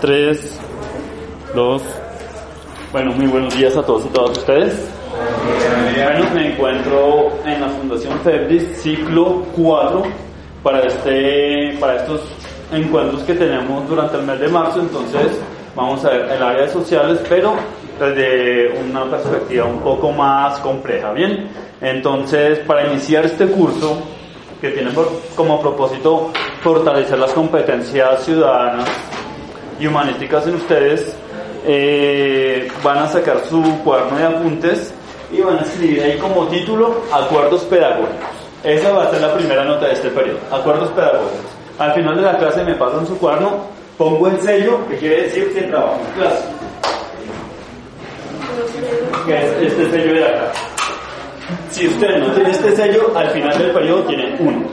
3, 2. Bueno, muy buenos días a todos y todas ustedes. Bueno, me encuentro en la Fundación FEBDIS, ciclo 4, para, este, para estos encuentros que tenemos durante el mes de marzo. Entonces, vamos a ver el área de sociales, pero desde una perspectiva un poco más compleja. Bien, entonces, para iniciar este curso, que tiene como propósito fortalecer las competencias ciudadanas y humanísticas en ustedes, eh, van a sacar su cuaderno de apuntes y van a escribir ahí como título Acuerdos Pedagógicos. Esa va a ser la primera nota de este periodo, Acuerdos Pedagógicos. Al final de la clase me pasan su cuaderno, pongo el sello, que quiere decir que trabajo en clase. Que es este sello de acá. Si usted no tiene este sello, al final del periodo tiene uno.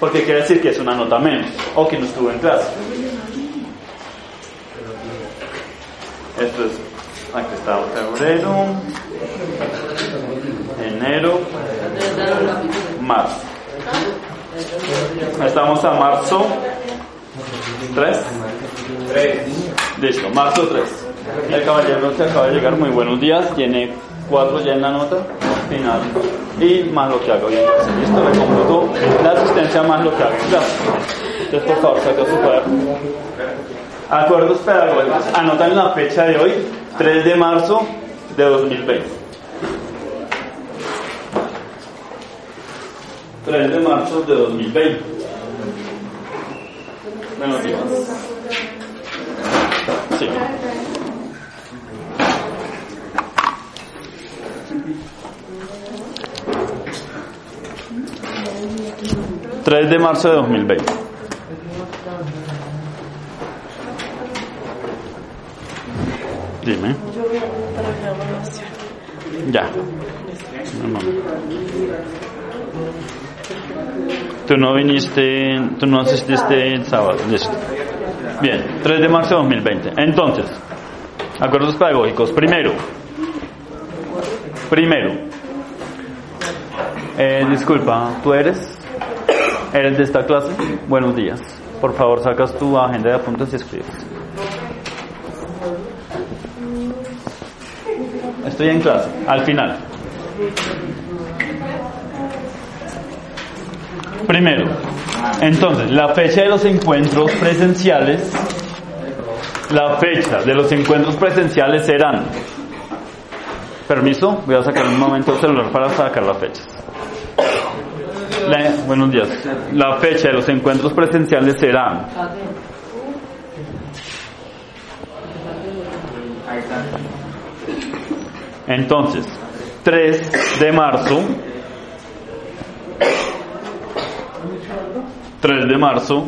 Porque quiere decir que es una nota menos o que no estuvo en clase. Esto es, aquí está febrero, enero, marzo. Estamos a marzo 3. Listo, marzo 3. El caballero que acaba de llegar, muy buenos días, tiene 4 ya en la nota final y más lo que hago bien. Listo, le computo la asistencia más lo que hago. Entonces, por favor, saca su cuaderno. Acuerdos pedagógicos. Anotan la fecha de hoy, 3 de marzo de 2020. 3 de marzo de 2020. Buenos. Sí. 3 de marzo de 2020. Dime. Ya. No, Tú no viniste, tú no asististe el sábado. Listo. Bien, 3 de marzo de 2020. Entonces, acuerdos pedagógicos. Primero, primero, eh, disculpa, ¿tú eres? ¿Eres de esta clase? Buenos días. Por favor, sacas tu agenda de apuntes y escribes. Estoy en clase, al final. Primero, entonces, la fecha de los encuentros presenciales, la fecha de los encuentros presenciales serán, permiso, voy a sacar un momento el celular para sacar la fecha. buenos días. La fecha de los encuentros presenciales será entonces 3 de marzo. 3 de marzo.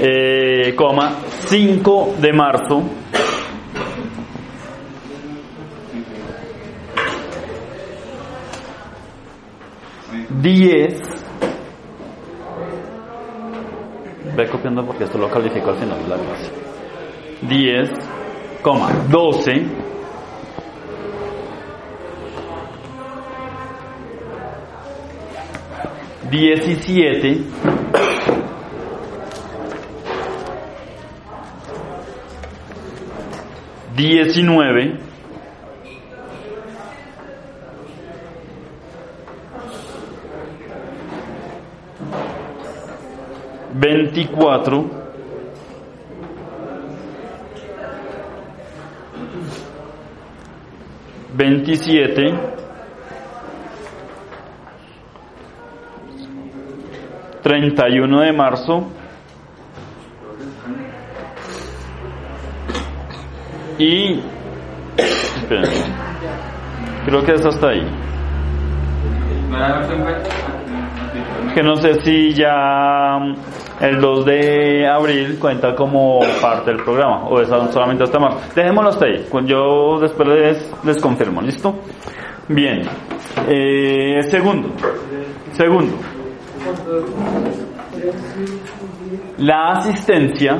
Eh, coma 5 de marzo. 10 ve copiando porque esto lo califico al final de la clase. 10 coma 12 17 19 24 27 31 de marzo. Y creo que es hasta ahí. Que no sé si ya el 2 de abril cuenta como parte del programa o es solamente hasta marzo. Dejémoslo hasta ahí, yo después les, les confirmo, ¿listo? Bien. Eh, segundo, segundo. La asistencia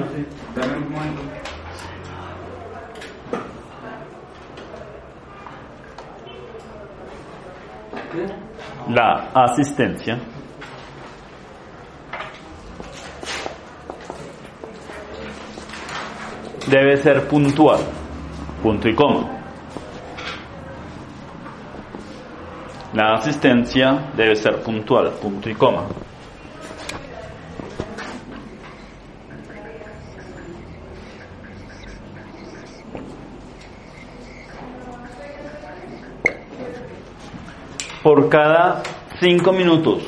la asistencia debe ser puntual. Punto y coma. La asistencia debe ser puntual. Punto y coma. Por cada cinco minutos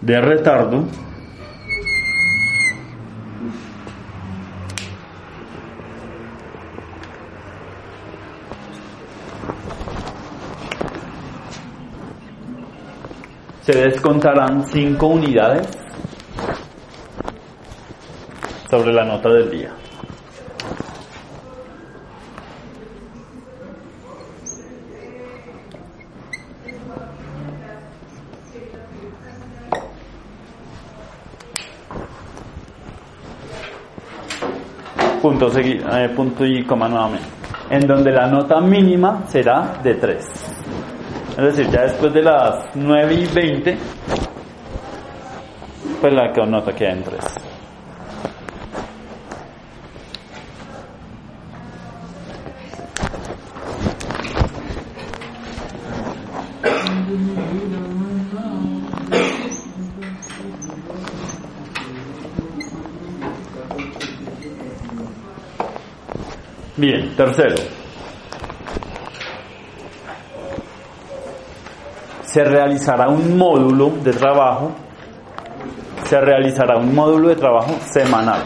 de retardo, se descontarán 5 unidades sobre la nota del día. Punto, eh, punto y coma nuevamente. En donde la nota mínima será de 3. Es decir, ya después de las 9 y 20, pues la que nota queda en 3. Bien, tercero. Se realizará un módulo de trabajo, se realizará un módulo de trabajo semanal.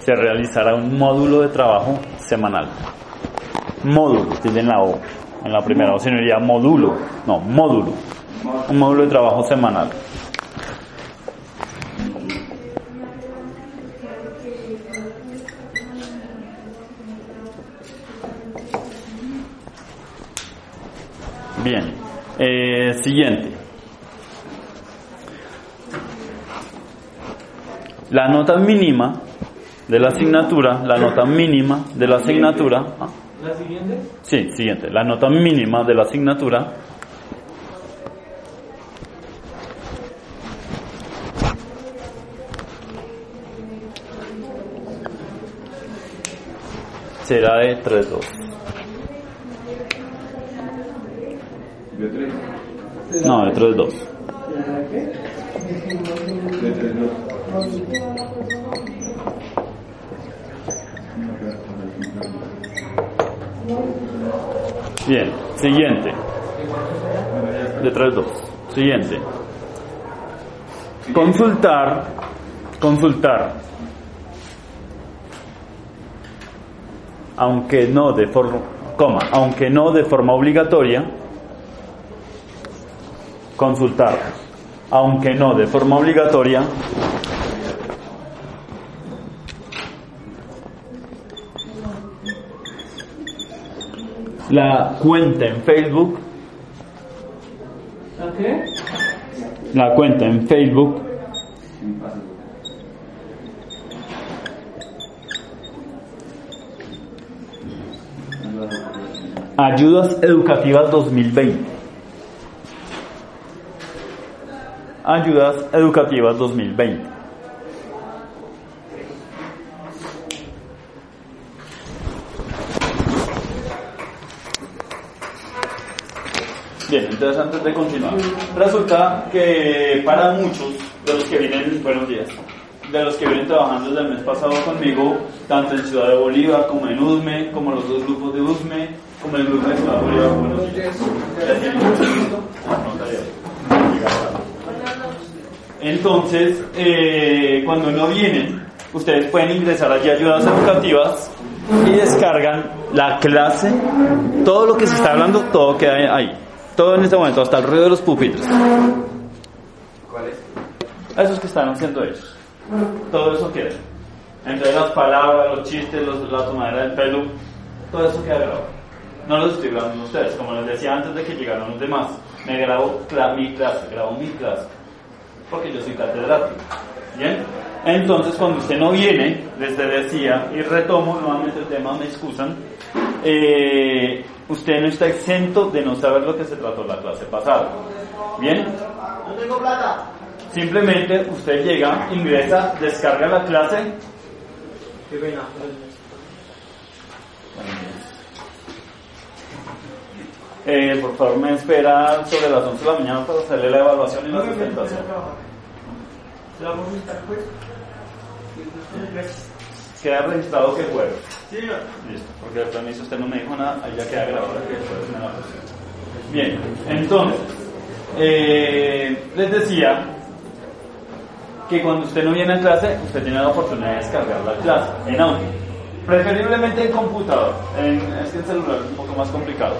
Se realizará un módulo de trabajo semanal. Módulo, tienen la O en la primera, o diría módulo, no, módulo. Un módulo de trabajo semanal. Bien, eh, siguiente. La nota mínima de la asignatura, la nota mínima de la asignatura. ¿Ah? ¿La siguiente? Sí, siguiente. La nota mínima de la asignatura será de 3.2. No, de 3 2. Bien, siguiente. De 3 2. Siguiente. Consultar, consultar. Aunque no de forma, coma, aunque no de forma obligatoria, consultar, aunque no de forma obligatoria, la cuenta en Facebook. ¿La qué? La cuenta en Facebook. Ayudas Educativas 2020. Ayudas Educativas 2020. Bien, entonces antes de continuar, resulta que para muchos de los que vienen, buenos días, de los que vienen trabajando desde el mes pasado conmigo, tanto en Ciudad de Bolívar como en USME, como los dos grupos de USME, como el grupo de Ciudad de Bolívar, buenos días. ¿Ya tienen entonces, eh, cuando no vienen, ustedes pueden ingresar allí a ayudas educativas y descargan la clase, todo lo que se está hablando, todo queda ahí. Todo en este momento, hasta el ruido de los pupitres. ¿Cuáles? Esos que están haciendo ellos. Todo eso queda. Entre las palabras, los chistes, los, la tomadera del pelo, todo eso queda grabado. No los estoy grabando ustedes, como les decía antes de que llegaran los demás. Me grabo mi clase, grabo mi clase porque yo soy catedrático. ¿Bien? Entonces, cuando usted no viene, desde decía, y retomo nuevamente el tema, me excusan, eh, usted no está exento de no saber lo que se trató la clase pasada. ¿Bien? No tengo plata. Simplemente usted llega, ingresa, descarga la clase. Qué pena. Eh, por favor, me espera sobre las 11 de la mañana para hacerle la evaluación y la presentación. Queda registrado que fue. Sí, Listo, porque al permiso usted no me dijo nada, ahí ya queda grabado que fue en la Bien, entonces, eh, les decía que cuando usted no viene a clase, usted tiene la oportunidad de descargar la clase en audio. Preferiblemente en computador, en, es que en celular es un poco más complicado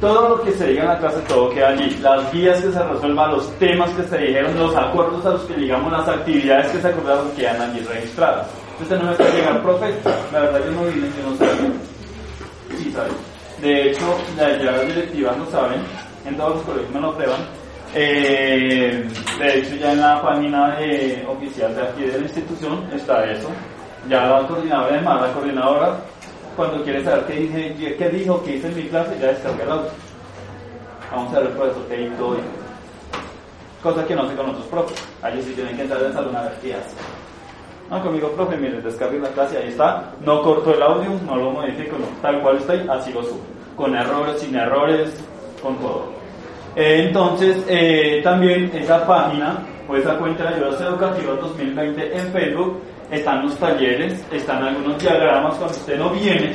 todo lo que se diga en la clase, todo queda allí. Las guías que se resuelvan, los temas que se dijeron, los acuerdos a los que llegamos, las actividades que se acordaron quedan allí registradas. Usted no me puede llegar, profe, la verdad yo no vine, yo no sabía. Sí, sabe. De hecho, las directivas no saben, en todos los colegios me lo prueban. Eh, de hecho, ya en la página de, oficial de aquí de la institución está eso. Ya la coordinadora, además, la coordinadora cuando quiere saber qué, dije, qué dijo, qué hice en mi clase, ya descargué el audio. Vamos a ver el profesor qué hizo hoy. Cosa que no sé con otros profes. Ellos sí tienen que entrar en salón a ver qué hace. No, conmigo, profe, mire, descargué la clase, ahí está. No corto el audio, no lo modifico, no. Tal cual ahí, así lo subo. Con errores, sin errores, con todo. Eh, entonces, eh, también esa página, pues esa cuenta de ayudas educativas 2020 en Facebook, están los talleres, están algunos diagramas cuando usted no viene,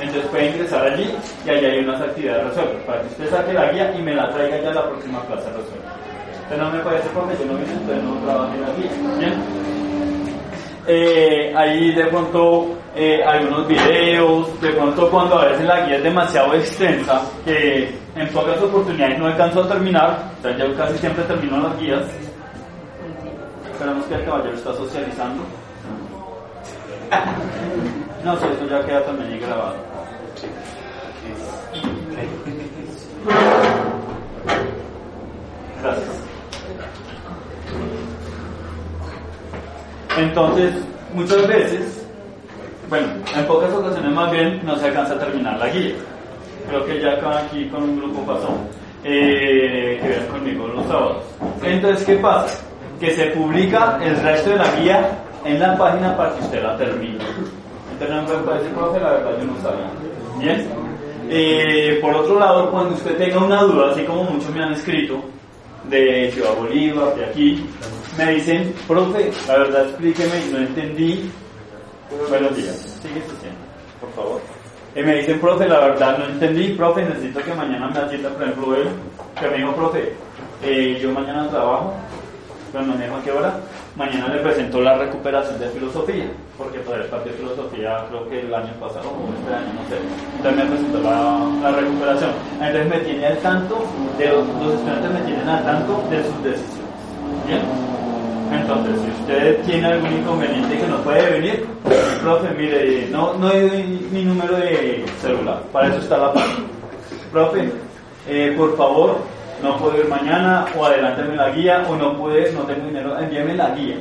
entonces puede ingresar allí y allí hay unas actividades resueltas para que usted saque la guía y me la traiga ya a la próxima clase resuelta. Usted no me decir porque yo no vine, entonces no trabajo en la guía. ¿Bien? Eh, ahí de pronto eh, algunos videos, de pronto cuando a veces la guía es demasiado extensa, que en pocas oportunidades no alcanzo a terminar, o sea, yo casi siempre termino las guías. Esperamos que el caballero está socializando. No sé, eso ya queda también ahí grabado. Gracias. Entonces, muchas veces, bueno, en pocas ocasiones más bien no se alcanza a terminar la guía. Creo que ya aquí con un grupo pasó, eh, que vean conmigo los sábados. Entonces, ¿qué pasa? Que se publica el resto de la guía en la página para que usted la termine. Entonces me decir, profe, la verdad yo no sabía. Bien. Eh, por otro lado, cuando usted tenga una duda, así como muchos me han escrito, de Ciudad Bolívar, de aquí, me dicen, profe, la verdad explíqueme, no entendí. Buenos días, sigue diciendo, por favor. Y me dicen, profe, la verdad no entendí, profe, necesito que mañana me atienda, por ejemplo, él, que me dijo, profe, eh, yo mañana trabajo, pero no me a qué hora, Mañana le presento la recuperación de filosofía, porque todavía parte de filosofía creo que el año pasado o este año, no sé. Entonces me presentó la, recuperación. Entonces me tiene al tanto, de los, estudiantes me tienen al tanto de sus decisiones. ¿Bien? Entonces, si usted tiene algún inconveniente que no puede venir, profe, mire, no, no hay mi número de celular, para eso está la página. Profe, eh, por favor, no puedo ir mañana o adelánteme la guía o no puedes, no tengo dinero, envíame la guía.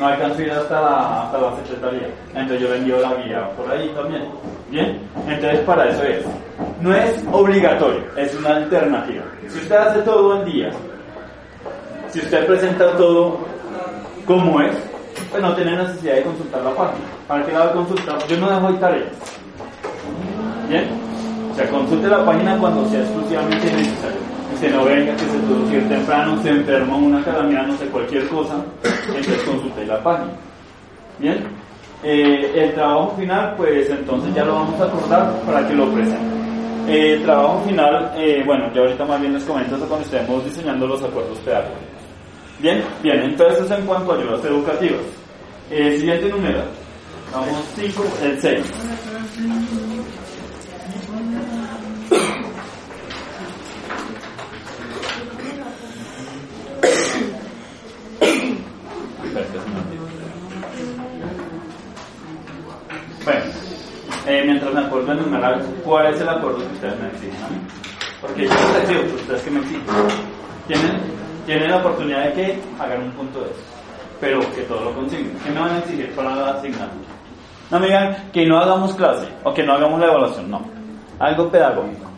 No alcanzo a ir hasta la, hasta la secretaría. Entonces yo le envío la guía por ahí también. ¿Bien? Entonces para eso es. No es obligatorio, es una alternativa. Si usted hace todo el día, si usted presenta todo como es, pues no tiene necesidad de consultar la página. ¿Para qué la a consultar? Yo no dejo ahí tareas. ¿Bien? O sea, consulte la página cuando sea exclusivamente necesario que no venga, que se tuvo que ir temprano, se enfermó una calamidad, no sé, cualquier cosa, entonces consulte la página. Bien, eh, el trabajo final, pues entonces ya lo vamos a acordar para que lo presenten. Eh, el trabajo final, eh, bueno, ya ahorita más bien les comento eso cuando estemos diseñando los acuerdos pedagógicos. Bien, bien, entonces en cuanto a ayudas educativas. siguiente número, vamos 5, el 6. Bueno, eh, mientras me acuerdo de enumerar cuál es el acuerdo que ustedes me exigen a mí. Porque yo les exijo, ustedes que me exigen. Tienen, tienen la oportunidad de que hagan un punto de eso. pero que todo lo consiguen. ¿Qué me van a exigir para la asignatura? No me digan que no hagamos clase o que no hagamos la evaluación, no. Algo pedagógico.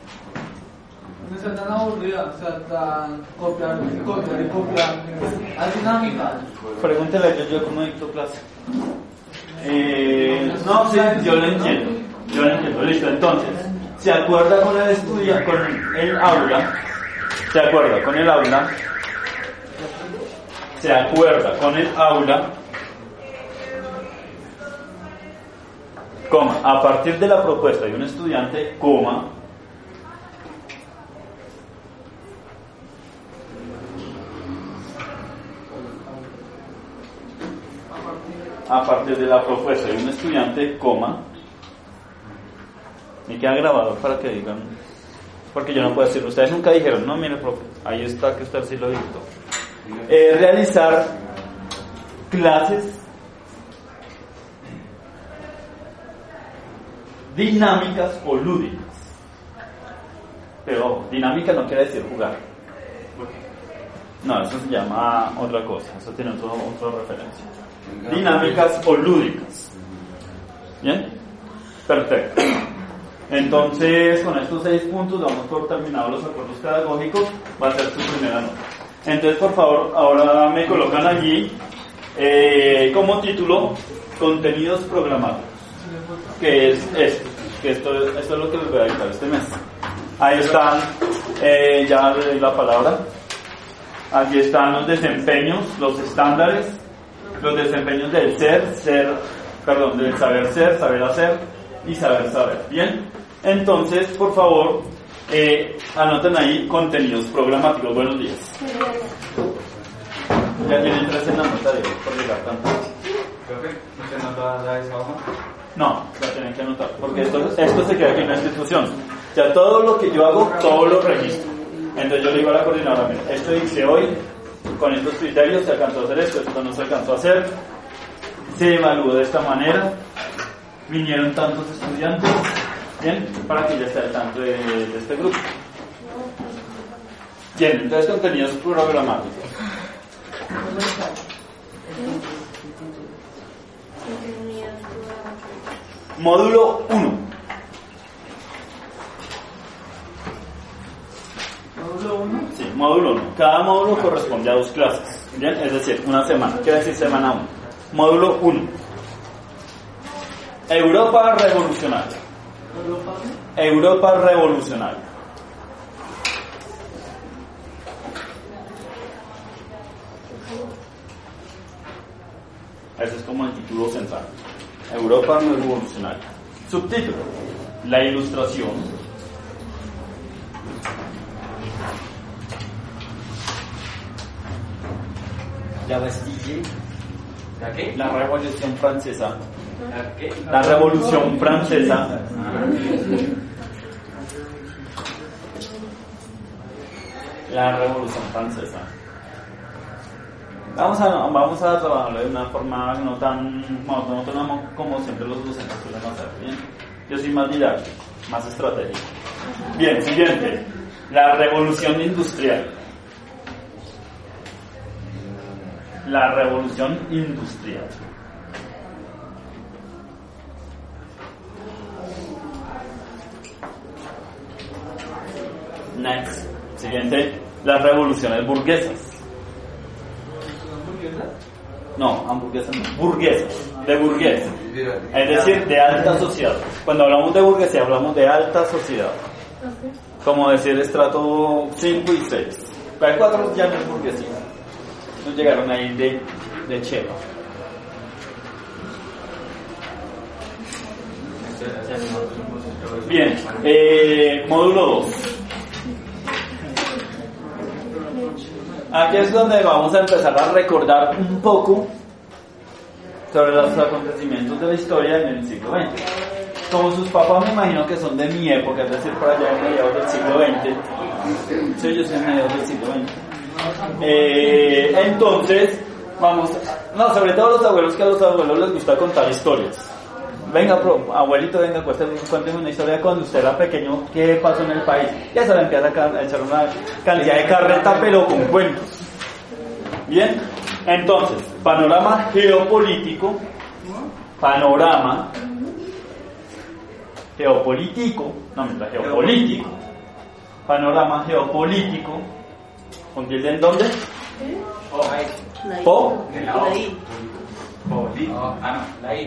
No sea tan aburrida, o sea, tan copiar, copiar y copiar. Hay dinámica. Pregúntele a yo, yo cómo dicto clase. Eh, no, sí, yo lo entiendo. Yo lo entiendo. Listo, entonces, ¿se acuerda con el estudiante, con el aula? ¿Se acuerda con el aula? ¿Se acuerda con el aula? Coma, a partir de la propuesta de un estudiante, coma, a partir de la propuesta de un estudiante, coma, me queda grabado para que digan, porque yo no puedo decir, ustedes nunca dijeron, no, mire, profe, ahí está que usted sí lo dictó. Eh, realizar clases dinámicas o lúdicas. Pero dinámica no quiere decir jugar. No, eso se llama otra cosa, eso tiene otro, otra referencia. Dinámicas o lúdicas. ¿Bien? Perfecto. Entonces, con estos seis puntos damos por terminados los acuerdos pedagógicos. Va a ser su primera nota. Entonces, por favor, ahora me colocan allí eh, como título contenidos programados, que es esto, que esto, esto es lo que les voy a dictar este mes. Ahí están, eh, ya le doy la palabra. Allí están los desempeños, los estándares, los desempeños del ser, ser, perdón, del saber ser, saber hacer y saber saber. Bien, entonces, por favor, eh, anoten ahí contenidos programáticos. Buenos días. Ya tienen tres en la nota de por llegar tanto. ¿Usted no va a dar esa hoja? No, la tienen que anotar, porque esto, esto se queda aquí en la institución. Ya todo lo que yo hago, todo lo registro. Entonces yo le digo a la coordinadora, mira, esto hice hoy, con estos criterios se alcanzó a hacer esto, esto no se alcanzó a hacer, se evaluó de esta manera, vinieron tantos estudiantes, bien, para que ya esté al tanto de, de este grupo. Bien, entonces contenidos programáticos. Módulo 1. Módulo 1. Sí, módulo 1. Cada módulo corresponde a dos clases. Bien, es decir, una semana. Quiere decir semana 1. Módulo 1. Europa revolucionaria. Europa. Revolucionaria. Ese es como el título central. Europa revolucionaria. Subtítulo. La ilustración. La Bastille. ¿La qué? La revolución francesa. ¿La revolución francesa. La revolución francesa. Vamos a, vamos a trabajarlo de una forma no tan monótona como siempre los docentes suelen hacer. Bien. Yo soy más didáctico, más estratégico. Bien, siguiente. La revolución industrial. La revolución industrial. Next. Siguiente. Las revoluciones burguesas. No, hamburguesas no. Burguesas. De burgués. Es decir, de alta sociedad. Cuando hablamos de burguesía, hablamos de alta sociedad. Como decir estrato 5 y 6. Pero el 4 ya no es burguesía. No llegaron ahí de, de chepa. Bien, eh, módulo 2. Aquí es donde vamos a empezar a recordar un poco sobre los acontecimientos de la historia en el siglo XX. Como sus papás me imagino que son de mi época, es decir, por allá en mediados del siglo XX. Sí, yo soy mediados del siglo XX. Eh, entonces, vamos, no, sobre todo los abuelos que a los abuelos les gusta contar historias. Venga, pro, abuelito, venga, cuénteme, cuénteme una historia cuando usted era pequeño, ¿qué pasó en el país? Ya se le empieza a echar una cantidad de carreta, pero con cuentos. Bien, entonces, panorama geopolítico, panorama geopolítico, no, mientras geopolítico, panorama geopolítico, ¿con tilde en dónde? Oh, ahí. Ah, no, la I.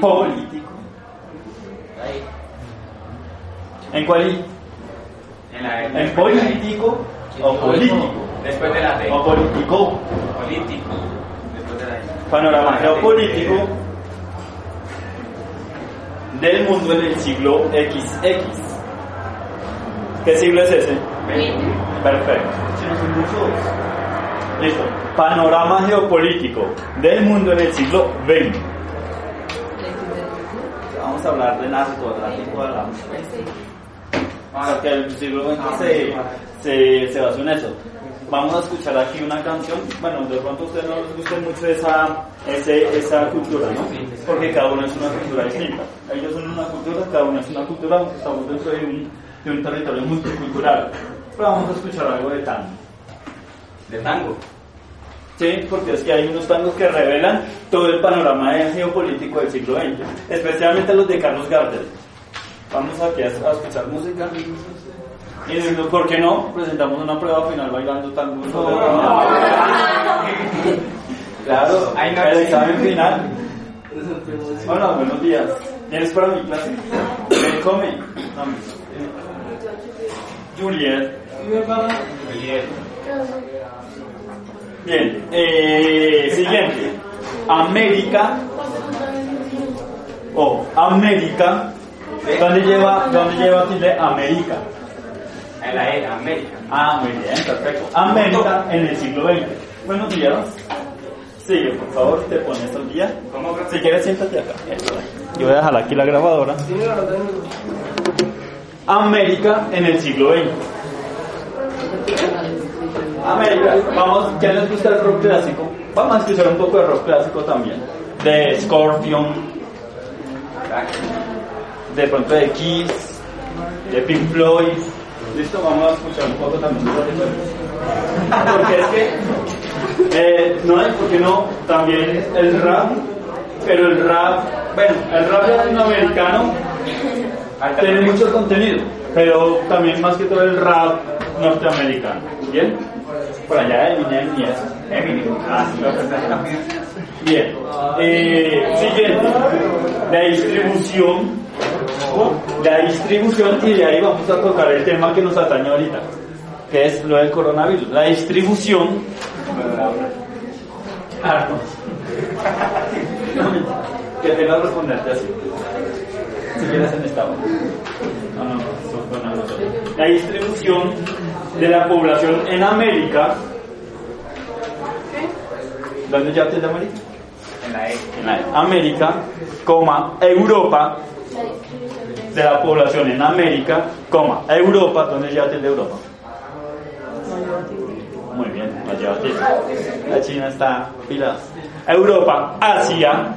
Político. La I. ¿En cuál I? En la ¿En político o político? Después de la T. O político. Político. Después de la I. Panorama geopolítico del mundo en el siglo XX. ¿Qué siglo es ese? Perfecto. Listo. Panorama geopolítico del mundo en el siglo XX. Vamos a hablar de narcotráfico, hablamos. Porque el siglo XX se, se, se basó en eso. Vamos a escuchar aquí una canción. Bueno, de pronto a ustedes no les gusta mucho esa, ese, esa cultura, ¿no? Porque cada uno es una cultura distinta. Ellos son una cultura, cada uno es una cultura. Estamos dentro de un, de un territorio multicultural. Pero vamos a escuchar algo de tango. De tango. Sí, porque es que hay unos tangos que revelan todo el panorama geopolítico del siglo XX, especialmente los de Carlos Gardel. Vamos aquí a, a escuchar música. Y ¿por qué no? Presentamos una prueba final bailando tango. Claro, Ahí no el hay- examen final. Hola, buenos días. ¿Vienes para mi clase? Ven, come. No, Juliet. Juliet. Bien, eh, siguiente. América. O América. ¿Dónde lleva, dónde lleva tilde América? En la E, América. Ah, muy bien, perfecto. América en el siglo XX. Buenos días. Sigue, por favor, te pones al día. Si quieres, siéntate acá. Yo voy a dejar aquí la grabadora. América en el siglo XX. América, vamos, ¿ya les gusta el rock clásico? Vamos a escuchar un poco de rock clásico también. De Scorpion, de pronto de Kiss, de Pink Floyd. Listo, vamos a escuchar un poco también de. Porque es que, eh, no hay, porque no, también el rap, pero el rap, bueno, el rap latinoamericano tiene mucho contenido, pero también más que todo el rap norteamericano. ¿Bien? Por allá Eminem y eso. Eminem. Ah, sí, Bien. Eh, siguiente. La distribución. La distribución y de ahí vamos a tocar el tema que nos atañe ahorita, que es lo del coronavirus. La distribución. Ah, no. que tenga que responderte así. Si quieres en esta. No, no, una nota. La distribución de la población en América. ¿Dónde ya te América? En la E. En la América, coma, Europa, de la población en América, coma, Europa, ¿dónde ya de Europa? Muy bien, tilde. La China está pilas. Europa, Asia,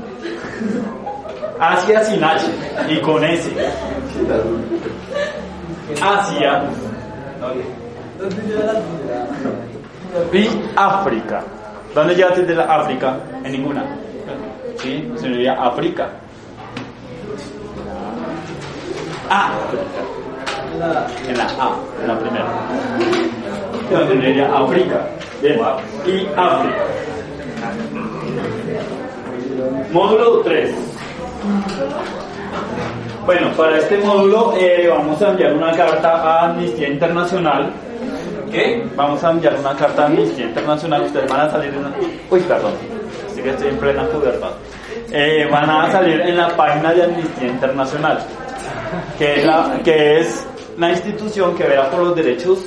Asia sin H y con S. Asia y África. ¿Dónde lleva desde la África? En ninguna. ¿Sí? Se diría África. África. En la A, en la primera. Donde diría África. Bien. Y África. Módulo 3. Bueno, para este módulo eh, vamos a enviar una carta a Amnistía Internacional. ¿Qué? Vamos a enviar una carta a Amnistía Internacional. Ustedes van a salir en. Uy, perdón. Sí que estoy en plena pubertad. Eh, van a salir en la página de Amnistía Internacional, que es, la, que es la institución que verá por los derechos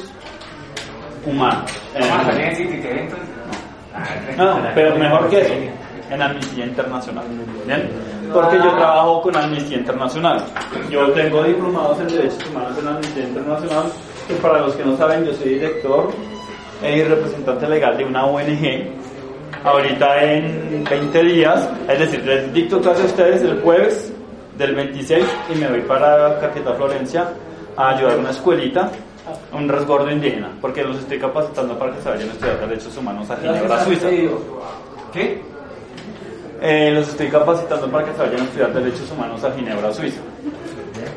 humanos. entonces. No, pero mejor que eso, en Amnistía Internacional. ¿Bien? Porque yo trabajo con Amnistía Internacional. Yo tengo diplomados en Derechos Humanos en Amnistía Internacional. Para los que no saben, yo soy director y representante legal de una ONG. Ahorita en 20 días, es decir, les dicto clase a ustedes el jueves del 26 y me voy para Caquetá, Florencia, a ayudar a una escuelita, un resguardo indígena, porque los estoy capacitando para que se vayan a estudiar derechos humanos a Ginebra, Suiza. ¿Qué? Eh, los estoy capacitando para que se vayan a estudiar Derechos Humanos a Ginebra, Suiza.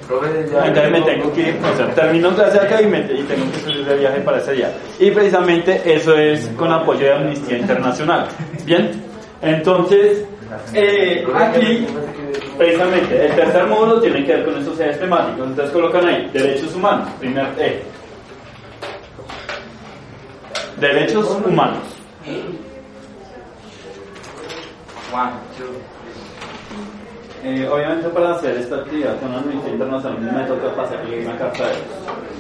Entonces me tengo que ir, o sea, termino clase acá y, me, y tengo que salir de viaje para ese día. Y precisamente eso es con apoyo de Amnistía Internacional. Bien, entonces eh, aquí precisamente el tercer módulo tiene que ver con esos ejes temáticos. Entonces colocan ahí derechos humanos, primer E. Derechos humanos. One, two. Eh, obviamente para hacer esta actividad con la Amnistía Internacional me toca pasarle una carta de ellos,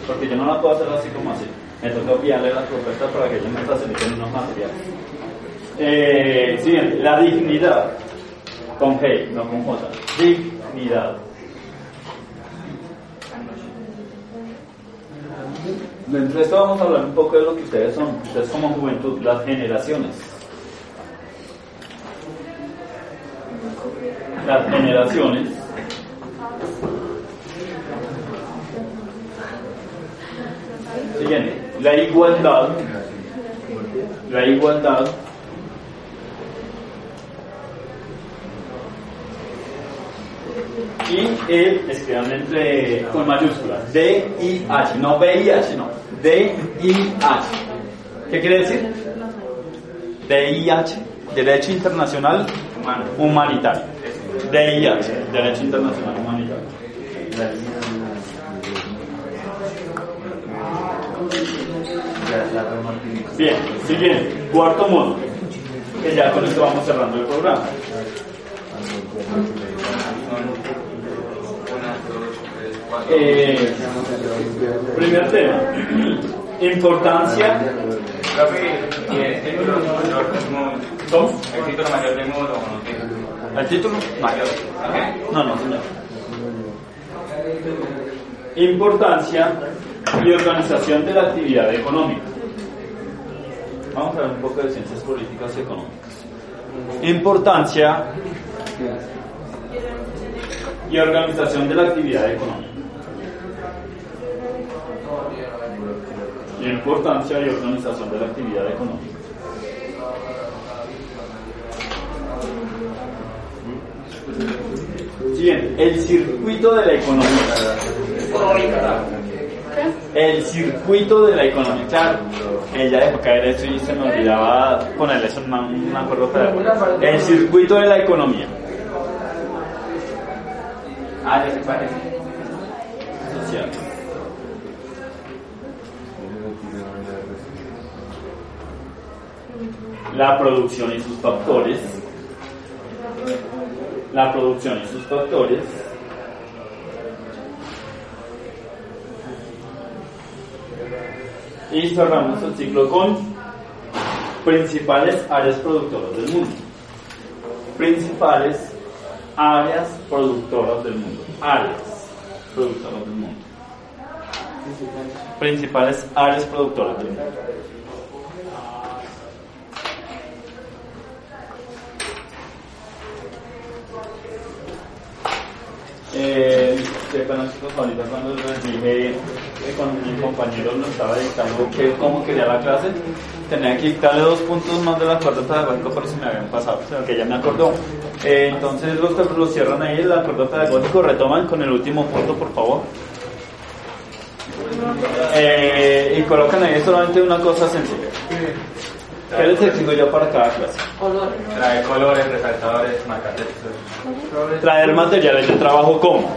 porque yo no la puedo hacer así como así. Me toca enviarle las propuestas para que ellos me faciliten unos materiales. Eh, siguiente, la dignidad. Con G, no con J. Dignidad. Dentro de esto vamos a hablar un poco de lo que ustedes son, ustedes como juventud, las generaciones. Las generaciones. Siguiente, la igualdad. La igualdad. Y el, escriban entre, con mayúsculas, D, I, H, no B, I, H, no, D, I, H. ¿Qué quiere decir? D, I, H, Derecho Internacional. Humanitario. D, I, H, Derecho Internacional Humanitario. Bien, siguiente, cuarto módulo, que ya con esto vamos cerrando el programa. Eh, primer tema, importancia. Profe, ¿y el título mayor del módulo? ¿El título? ¿Ok? No, no, señor. Importancia y organización de la actividad económica. Vamos a ver un poco de ciencias políticas y económicas. Importancia y organización de la actividad económica. Importancia y organización de la actividad económica. Siguiente, el circuito de la economía. El circuito de la economía. Claro, ella dejó caer eso y se me olvidaba ponerle eso un acuerdo pedagógico. El circuito de la economía. Ah, ya se. La producción y sus factores. La producción y sus factores. Y cerramos el ciclo con principales áreas productoras del mundo. Principales áreas productoras del mundo. Áreas productoras del mundo. Principales áreas productoras del mundo. Eh, pena chicos, ahorita cuando dije que con mi compañero nos estaba dictando que cómo quería la clase, tenía que dictarle dos puntos más del acuerdo pedagógico, pero se me habían pasado, o sea que ya me acordó. Eh, entonces los, los cierran ahí el acuerdo pedagógico, retoman con el último punto, por favor. Eh, y colocan ahí solamente una cosa sencilla. ¿Qué les exijo yo para cada clase? Trae colores, resaltadores, marcatextos. traer materiales de trabajo como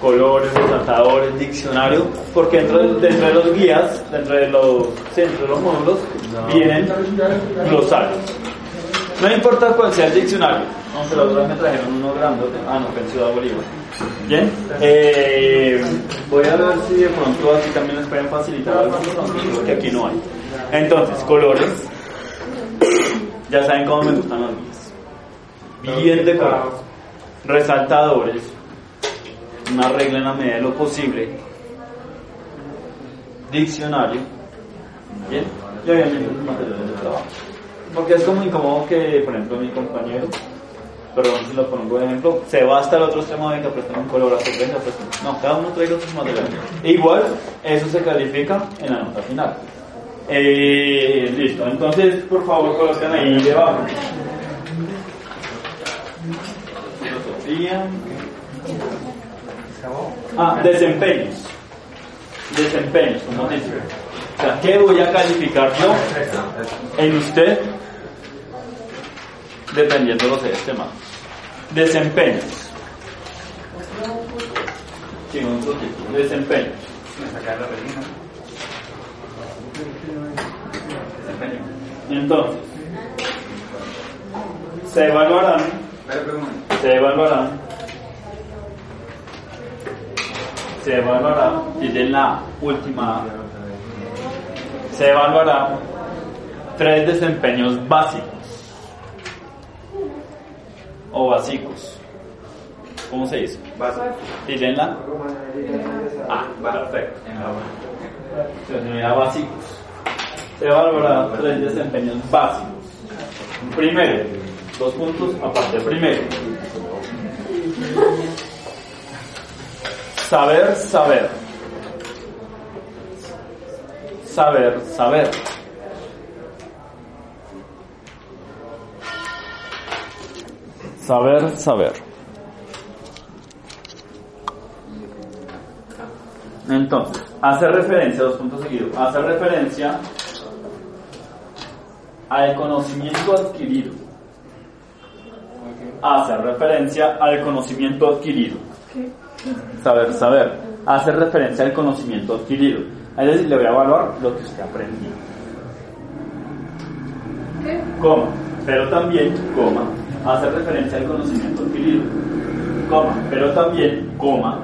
colores, resaltadores, diccionario, porque dentro de, dentro de los guías, dentro de los centros, de los módulos, vienen glosarios. No importa cuál sea el diccionario, aunque la otra vez me trajeron uno grandote, ah no, en Ciudad Bolívar. Bien, eh, voy a ver si de pronto aquí también les pueden facilitar algo, porque aquí no hay. Entonces, colores, ya saben cómo me gustan los guías. Bien decorados resaltadores, una regla en la medida de lo posible, diccionario, ¿bien? Y obviamente los materiales de trabajo. Porque es como incómodo que, por ejemplo, mi compañero, perdón si lo pongo de ejemplo, se va hasta el otro extremo que presten un color venga, presten. No, cada uno traiga sus materiales. Igual, eso se califica en la nota final. Eh, listo, entonces, por favor, coloquen ahí debajo. Ah, desempeños. Desempeños, como dice. O sea, ¿qué voy a calificar yo en usted dependiendo de los este más? Desempeños. Sí, otro título. Desempeños. Entonces, se evaluarán, se evaluarán, se evaluará, y en la última, se evaluará tres desempeños básicos o básicos. ¿Cómo se dice? ¿Y en la? Ah, perfecto. En la básicos. Se evaluará tres desempeños básicos. Primero, dos puntos aparte. Primero, saber, saber. Saber, saber. Saber, saber. Entonces, hace referencia, dos puntos seguidos, hace referencia al conocimiento adquirido. Hace referencia al conocimiento adquirido. Saber, saber. Hace referencia al conocimiento adquirido. Es decir, le voy a evaluar lo que usted aprendió. Coma. Pero también, coma, hace referencia al conocimiento adquirido. Coma. Pero también, coma,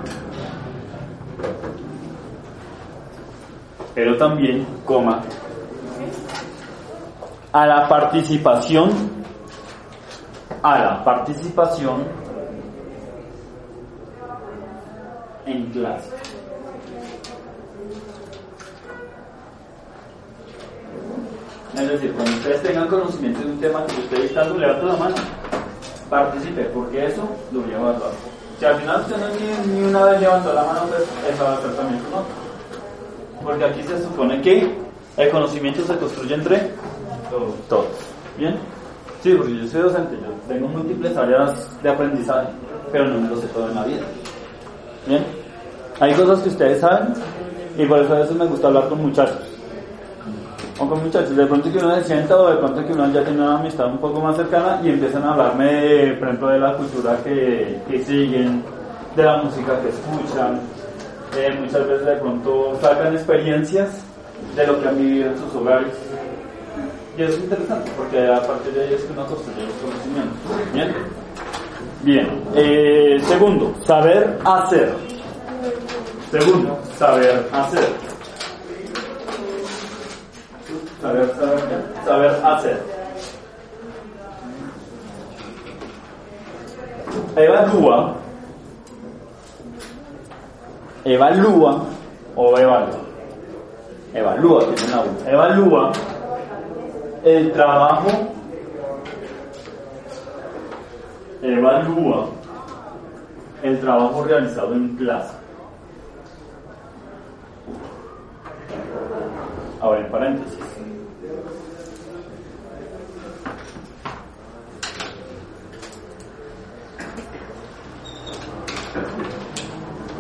pero también, coma, a la participación, a la participación en clase. Es decir, cuando ustedes tengan conocimiento de un tema que ustedes están levantando la mano, participe, porque eso lo voy a. Si al final usted no ni, una vez levantó la mano, pues eso va a ser también ¿no? Porque aquí se supone que el conocimiento se construye entre todos. ¿Bien? Sí, porque yo soy docente, yo tengo múltiples áreas de aprendizaje, pero no me lo sé todo en la vida. ¿Bien? Hay cosas que ustedes saben y por eso a veces me gusta hablar con muchachos o con muchachos, de pronto que uno se sienta o de pronto que uno ya tiene una amistad un poco más cercana y empiezan a hablarme, por ejemplo, de la cultura que, que siguen, de la música que escuchan. Eh, muchas veces de pronto sacan experiencias de lo que han vivido en sus hogares. Y es interesante porque a partir de ahí es que uno construye los conocimientos. Bien. Bien. Eh, segundo, saber hacer. Segundo, saber hacer saber, saber, saber hacer. Evalúa, evalúa o evalúa. Evalúa, tiene una. Evalúa el trabajo, evalúa el trabajo realizado en clase. Ahora en paréntesis.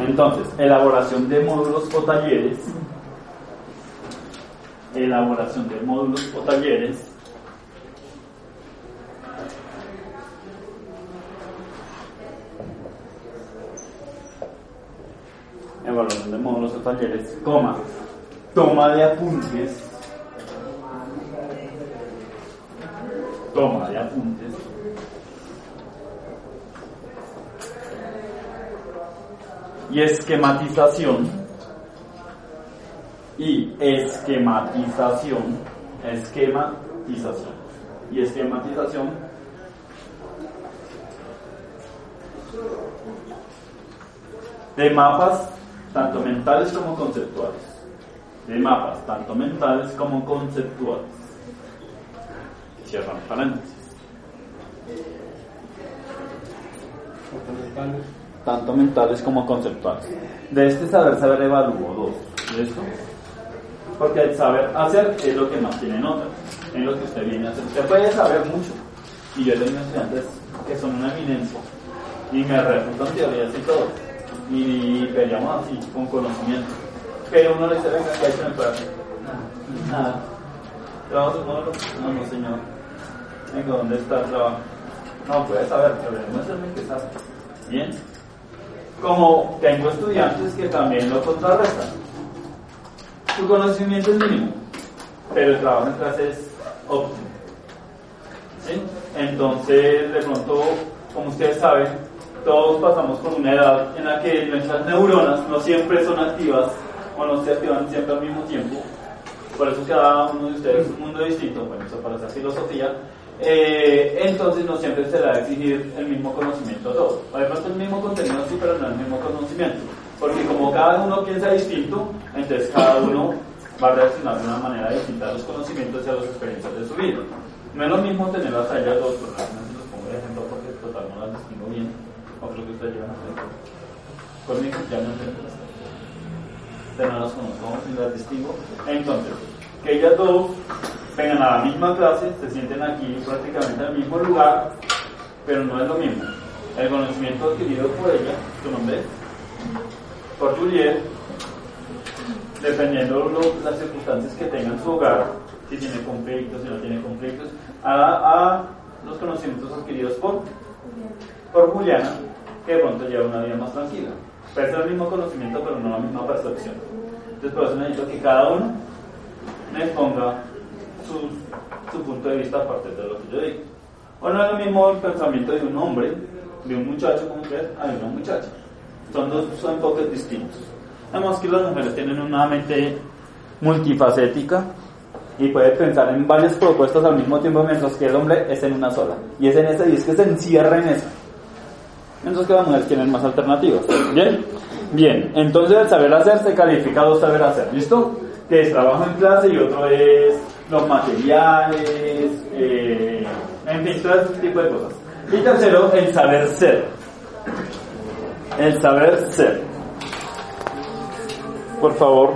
Entonces, elaboración de módulos o talleres. Elaboración de módulos o talleres. Evaluación de módulos o talleres, coma, toma de apuntes. Toma de apuntes y esquematización y esquematización esquematización y esquematización de mapas tanto mentales como conceptuales de mapas tanto mentales como conceptuales cierran paréntesis tanto mentales como conceptuales. De este saber, saber evalúo dos. ¿Listo? Porque el saber hacer es lo que más tiene nota, en lo que usted viene a hacer. Usted puede saber mucho, y yo tengo estudiantes que son una eminencia, y me refutan teorías y todo. Y peleamos así, con conocimiento. Pero uno le dice, venga, ¿qué se me puede hacer? Nada. ¿Trabajo módulo? No, no, señor. Venga, ¿dónde está el trabajo? No, puede saber, pero demuéstrame que sabe. Bien. Como tengo estudiantes que también lo contrarrestan. Su conocimiento es mínimo, pero el trabajo en clase es óptimo. ¿Sí? Entonces, de pronto, como ustedes saben, todos pasamos por una edad en la que nuestras neuronas no siempre son activas o no se activan siempre al mismo tiempo. Por eso cada uno de ustedes es un mundo distinto, bueno, eso para hacer filosofía. Eh, entonces no siempre se le va a exigir el mismo conocimiento a todos. Además el mismo contenido sí, pero no el mismo conocimiento. Porque como cada uno piensa distinto, entonces cada uno va a reaccionar de una manera distinta a los conocimientos y a las experiencias de su vida. No es lo mismo tener las ellas dos, pero los pongo de ejemplo porque total no las distingo bien. O creo que ustedes llevan a. Conmigo ya no entiendo las no conozco y las distingo. Entonces, que ellas dos vengan a la misma clase, se sienten aquí prácticamente en el mismo lugar, pero no es lo mismo. El conocimiento adquirido por ella, su nombre, Juliet, dependiendo de las circunstancias que tenga en su hogar, si tiene conflictos, si no tiene conflictos, a, los conocimientos adquiridos por, por Juliana, que de pronto lleva una vida más tranquila. Ser el mismo conocimiento, pero no la misma percepción. Entonces, por eso necesito que cada uno me ponga su, su punto de vista aparte de lo que yo digo. O no es lo mismo el pensamiento de un hombre, de un muchacho como usted, a de una muchacha. Son dos son enfoques distintos. Además que las mujeres tienen una mente multifacética y puede pensar en varias propuestas al mismo tiempo mientras que el hombre es en una sola. Y es en esa y es que se encierra en esa. Entonces que las mujeres tienen más alternativas. ¿Bien? Bien, entonces el saber hacer se califica dos saber hacer. ¿Listo? Que es trabajo en clase y otro es los materiales, eh, en fin, todo ese tipo de cosas. Y tercero, el saber ser. El saber ser. Por favor.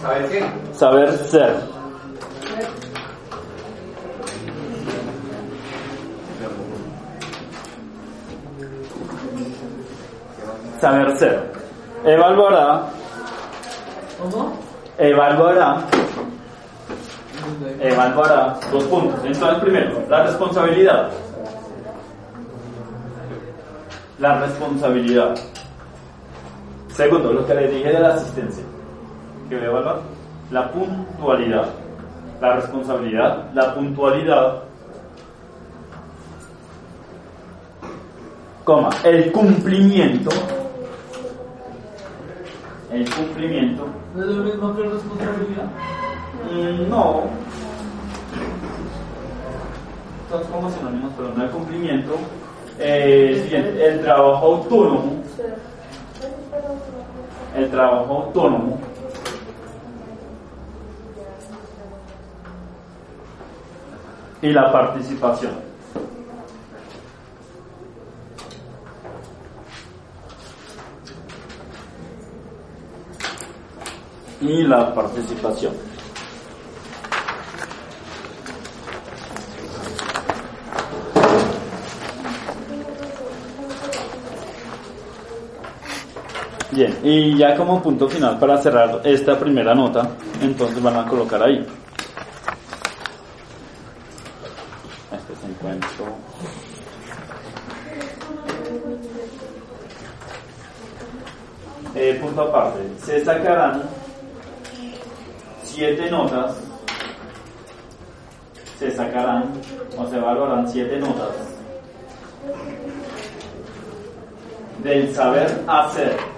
¿Saber qué? Saber ser. Saber ser. Evaluará. ¿Cómo? Evaluará. Evaluará dos puntos. Entonces, primero, la responsabilidad. La responsabilidad. Segundo, lo que les dije de la asistencia. ¿Qué voy a evaluar? La puntualidad. La responsabilidad, la puntualidad. Coma, el cumplimiento. El cumplimiento. ¿No es lo mismo que responsabilidad? Mm, no. Son como sinónimos, pero no el cumplimiento. Eh, el trabajo autónomo. El trabajo autónomo. Y la participación. Y la participación. Bien, y ya como punto final para cerrar esta primera nota, entonces van a colocar ahí. Este se encuentro. Eh, punto aparte, se sacarán siete notas, se sacarán o se valorarán siete notas del saber hacer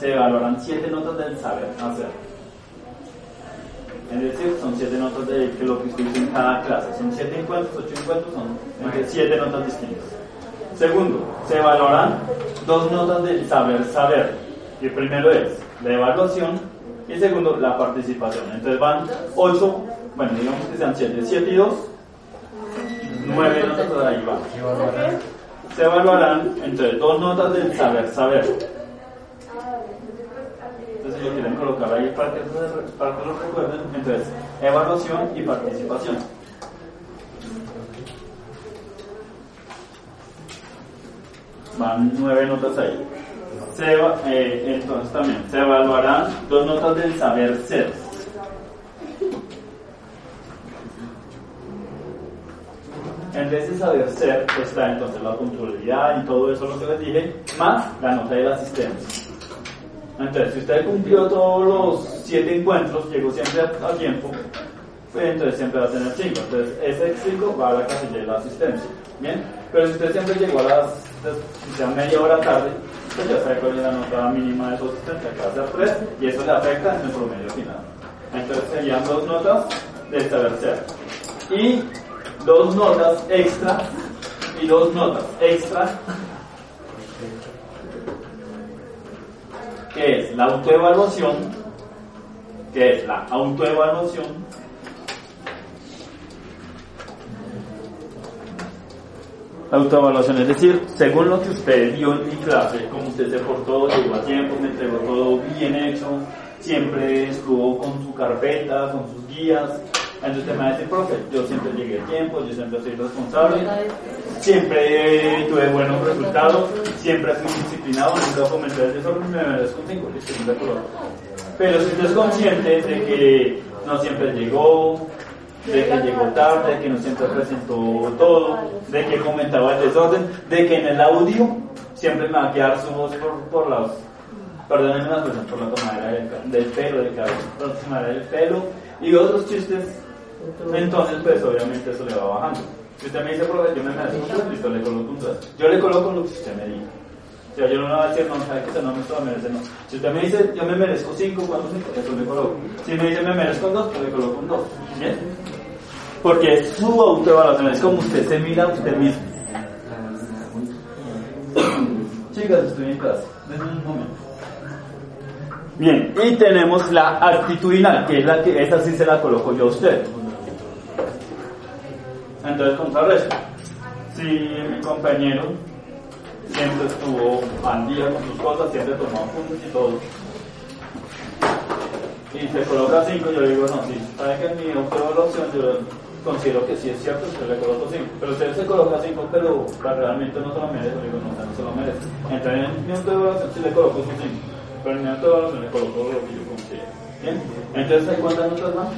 se valoran siete notas del saber hacer. Es decir, son siete notas de que lo que usted hizo en cada clase. Son siete encuentros, ocho encuentros, son entre siete notas distintas. Segundo, se valoran dos notas del saber saber. Y el primero es la evaluación y segundo, la participación. Entonces van ocho, bueno, digamos que sean siete, siete y dos, nueve notas ahí van. Se evaluarán entre dos notas del saber saber entonces colocar ahí para que, para que lo recuerden. Entonces, evaluación y participación. Van nueve notas ahí. Se, eh, entonces también se evaluarán dos notas del saber ser. En ese saber ser está entonces la puntualidad y todo eso lo que les dije, más la nota de la asistencia. Entonces, si usted cumplió todos los siete encuentros, llegó siempre a tiempo, pues entonces siempre va a tener 5. Entonces, ese 5 va a la casilla de la asistencia. ¿Bien? Pero si usted siempre llegó a las, sea media hora tarde, pues ya sabe cuál es la nota mínima de su asistencia, que va a ser 3, y eso le afecta en el promedio final. Entonces, serían dos notas de saber ser. Y dos notas extra, y dos notas extra que es la autoevaluación, que es la autoevaluación, autoevaluación, es decir, según lo que usted dio en mi clase, como usted se portó, llegó a tiempo, me entregó todo bien hecho, siempre estuvo con su carpeta, con sus guías, entonces usted me va a decir, profe, yo siempre llegué a tiempo, yo siempre soy responsable, siempre tuve buenos resultados, siempre fui disciplinado, nunca cometí el desorden, me merezco un 5, listo, Pero si usted es consciente de que no siempre llegó, de que llegó tarde, de que no siempre presentó todo, de que comentaba el desorden, de que en el audio siempre me va a quedar su voz por, por las, perdónenme las por la tomadera del, del pelo, de cabello, por la tomadera del pelo y otros chistes entonces, pues obviamente eso le va bajando. Si usted me dice, yo me merezco un 3, listo, le coloco un 3. Yo le coloco lo que usted me diga. O sea, yo no le voy a decir, no, sabe que usted no me lo merece, no. Si usted me dice, yo me merezco 5, ¿cuánto 5? Eso le coloco. Si me dice, me merezco un 2, pues le coloco un 2. ¿Bien? Porque es su autoevaluación, es como usted se mira a usted mismo. Chicas, estoy en clase. Denme un momento. Bien, y tenemos la actitudinal, que es la que esa sí se la coloco yo a usted. Entonces, contrarresto. Si mi compañero siempre estuvo al día con sus cosas, siempre tomó puntos y todo, y se coloca 5, yo digo, no, si sabe que en mi autoevaluación yo considero que sí es cierto, yo le coloco 5. Pero usted se coloca 5, pero realmente no se lo merece, yo digo, no, no se lo merece. Entonces en mi autoevaluación sí le coloco sus 5, pero en mi autoevaluación le coloco lo que yo considero. ¿Bien? Entonces, ¿hay cuántas notas más?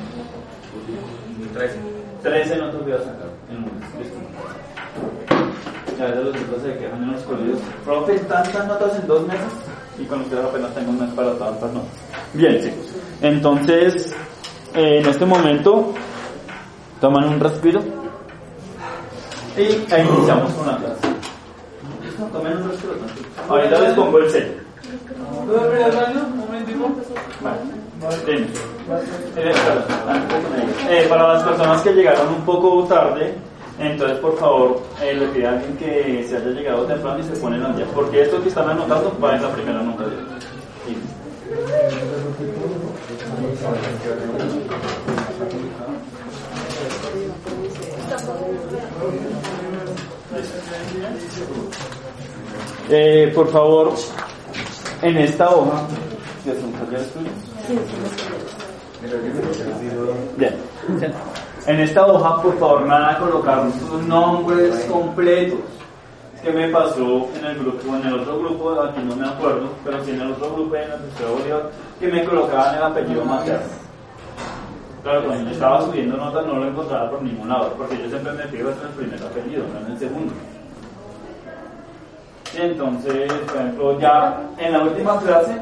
13. 13 notas voy a sacar en mes. Ya de los chicos se quejan en los colegios. Profe, tantas notas en dos meses. Y con ustedes apenas tengo un mes para tantas notas. Bien, chicos. Entonces, eh, en este momento, toman un respiro. Y ahí iniciamos con la clase. ¿Listo? Tomen un respiro. Ahorita les pongo el sello. ¿Puedo ir al baño? Un momentico. Vale. Eh, para las personas que llegaron un poco tarde, entonces por favor eh, le pido a alguien que se haya llegado temprano y se ponen al día, porque esto que están anotando va en la primera nota de. Eh, por favor, en esta hoja, ¿ya son? Bien. En esta hoja, por favor, me van a colocar sus nombres completos. Es que me pasó en el grupo, en el otro grupo, aquí no me acuerdo, pero sí en el otro grupo, en el Bolívar, que me colocaban el apellido materno. Claro, cuando yo estaba subiendo notas no lo encontraba por ningún lado, porque yo siempre me fijo en el primer apellido, no en el segundo. Y entonces, por ejemplo, ya en la última clase,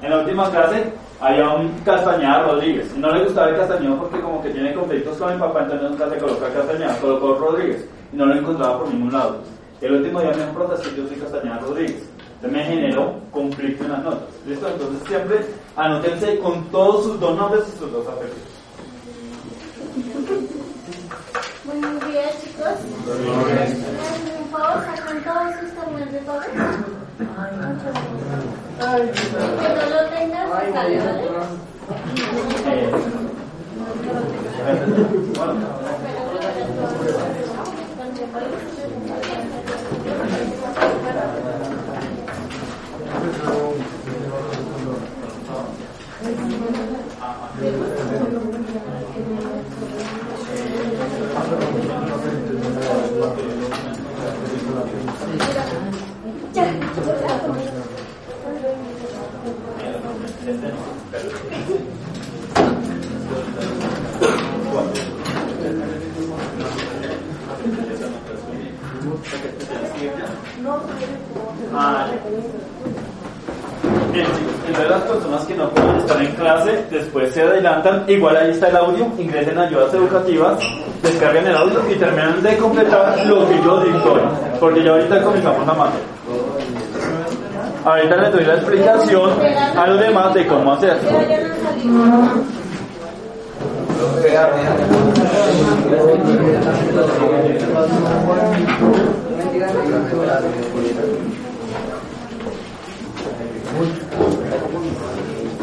en la última clase había un Castañeda Rodríguez. Y no le gustaba el Castañeda porque como que tiene conflictos con mi papá, entonces nunca se coloca Castañeda, colocó Rodríguez. Y no lo encontraba por ningún lado. El último día me dijo, profe, que yo soy Castañeda Rodríguez. Entonces me generó conflicto en las notas. ¿Listo? Entonces siempre anótense con todos sus dos nombres y sus dos apellidos. Buenos días, chicos. ¿Me puedo sacar todos sus de papel? Cuando lo tengas. Ah. Bien, chicos, entonces las personas que no pueden estar en clase, después se adelantan, igual ahí está el audio, ingresen a ayudas educativas, descarguen el audio y terminan de completar lo que yo porque ya ahorita comenzamos la materia. Ahorita les doy la explicación a los demás de cómo hacerlo.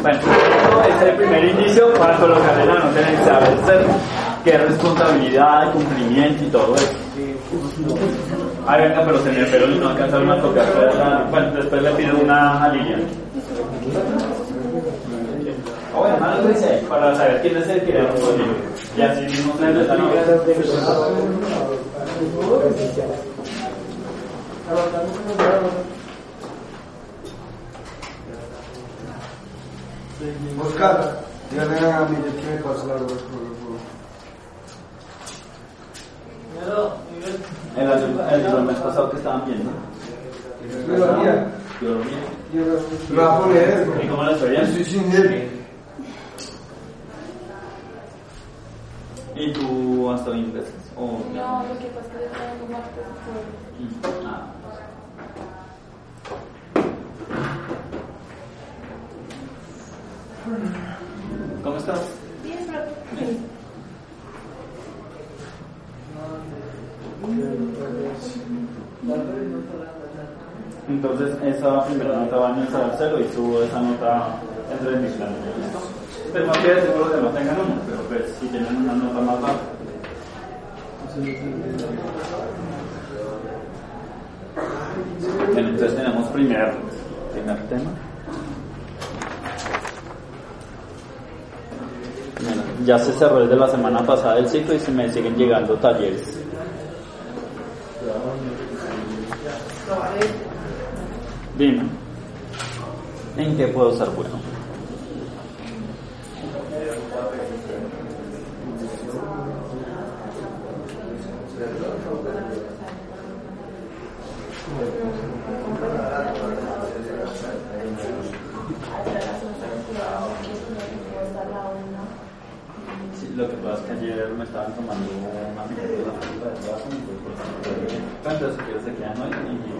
Bueno, esto es el primer inicio para colocarle la nota en el saber ser, que es responsabilidad, cumplimiento y todo eso. Ay, venga, pero se me peló no alcanzaron a tocar. Bueno, después le pido una a Lilian. Ah, bueno, para saber quién es el que le conmigo. Y así mismo se da Oscar, dígale a mí que me pasa la. El, el, el mes pasado que estaban viendo. Biología. Biología. ¿Y cómo bien? Estoy sin él. ¿Y tú hasta bien ingresas? ¿O No, lo que pasa es que yo tengo martes por... Ah. ¿Cómo estás? Bien, pero... Entonces, esa primera nota va a instalárselo y subo esa nota entre mis planes. ¿listo? Pero no quiere decir que no tengan uno, pero pues si tienen una nota más baja. Bien, entonces tenemos primer, primer tema. Ya se cerró el de la semana pasada el ciclo y se me siguen llegando talleres. Dime, ¿en qué puedo ser bueno? Sí, lo que pasa que ayer me estaban tomando una mitad de la fruta de pues eso entonces si se quedan hoy y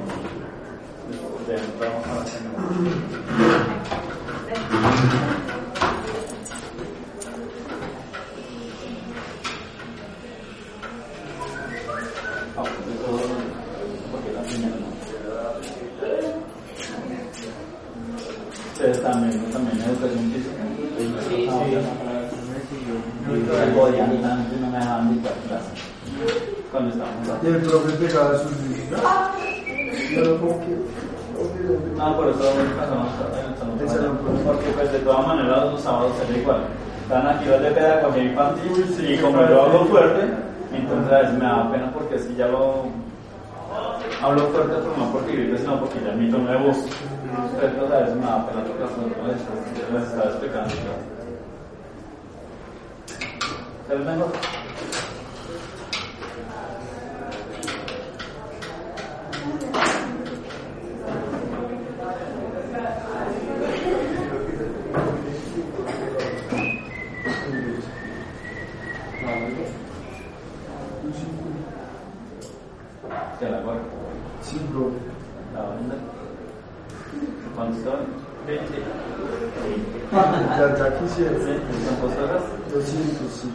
entramos a la. Ah, No no me dejaban dictar clase. Cuando estábamos Y el profe pegaba sus libros. Pero como que. Ah, por eso pasamos en el salón. Porque pues de todas maneras los sábados era igual. Están aquí los de pedagogía infantil y como yo hablo fuerte, entonces a veces me da pena porque si ya lo hablo fuerte, pero no porque grite, sino porque ya mi tono de voz. Entonces a veces me da pena porque las les estaba explicando. ¿Es mejor? ¿Qué la guardo? Sí, bro. ¿La onda? ¿Cuánto está? 20. Ya, ya quisiera. ¿Cuántas horas? 200, sí.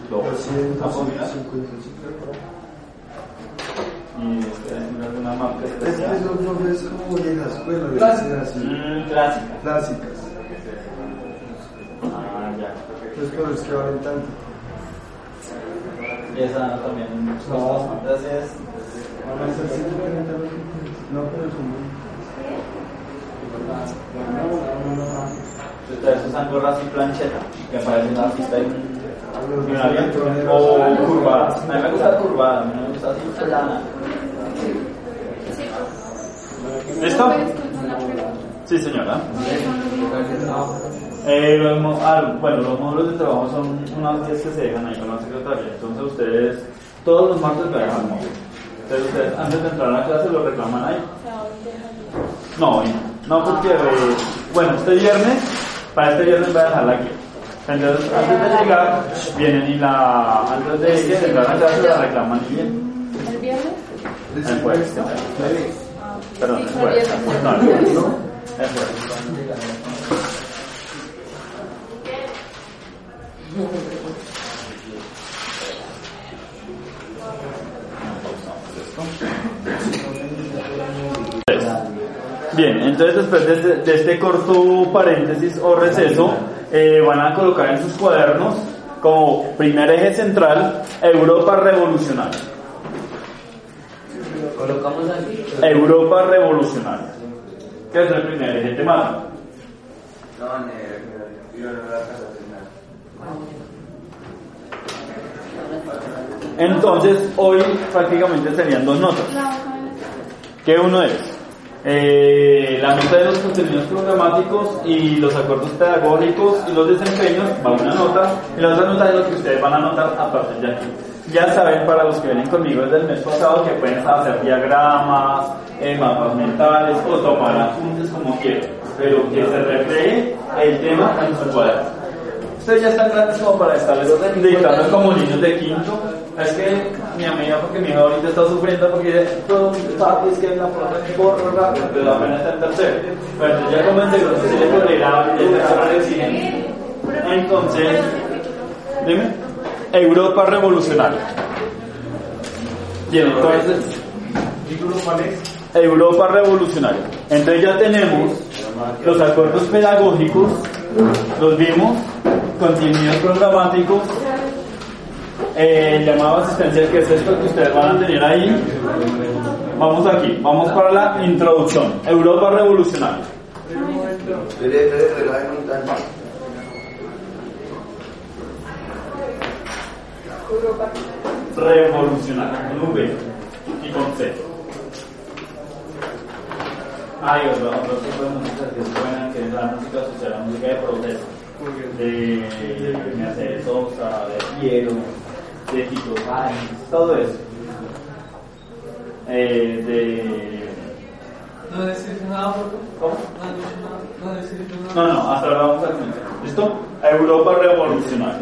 Lo- 200, Ah, pues, mira. 150, Y este, es una marca Es esos profes como de la escuela, de Clásicas. así, Mm, clásica. clásicas. Ah, ya. Los colores que valen tanto. Y esa también No. costosa. Entonces, Van a ser 130 lo que No, pero son muy. ustedes usan gorras y plancheta, que parecen así, está en Los o curvadas. A mí me gusta curvada, a mí me gusta así plana. ¿Listo? Sí, señora. Eh, los ah, bueno, los módulos de trabajo son unas 10 que se dejan ahí con la secretaria. Entonces ustedes, todos los martes me dejan módulos. Entonces ustedes antes de entrar a la clase lo reclaman ahí. No, hoy no, no porque, eh, bueno, este viernes, para este viernes voy a dejarla aquí. Entonces, antes de llegar, vienen y la, antes de entrar a la clase la reclaman y bien. ¿El viernes? El jueves, no. Perdón, el jueves. No, el jueves. El jueves. Bien, entonces después de este, de este corto paréntesis o receso, eh, van a colocar en sus cuadernos como primer eje central Europa revolucionaria. Colocamos aquí. Europa revolucionaria. ¿Qué es el primer eje temático? Entonces, hoy prácticamente serían dos notas. que uno es eh, la nota de los contenidos programáticos y los acuerdos pedagógicos y los desempeños, va una nota, y la otra nota es lo que ustedes van a anotar a partir de aquí. Ya saben, para los que vienen conmigo desde el mes pasado, que pueden hacer diagramas, eh, mapas mentales o tomar apuntes como quieran, pero que se refleje el tema en su cuaderno. Ustedes ya están grandes como para estarles dictando como niños de quinto. Es que mi amiga, porque mi hija ahorita está sufriendo porque dice, todo papi es que palabra que borro rápido, pero apenas está en tercero. Bueno, ya como en segundo se le podrá el tercero recién. Entonces, dime, Europa revolucionaria. Bien, entonces, Europa revolucionaria. Entonces ya tenemos los acuerdos pedagógicos, los vimos, contenidos programáticos, eh, llamado asistencial que es esto que ustedes van a tener ahí. Vamos aquí, vamos para la introducción. Europa revolucionaria. Revolucionaria, con y con. Hay otro, otro tipo de música que es buena, que es la música social, la música de protesta de Mercedes Sosa, de Piero, de Tito Sáenz, todo eso. Eh, de... No decís nada, ¿Cómo? No decís nada. No, no, hasta ahora vamos a comenzar. ¿Listo? Europa revolucionaria.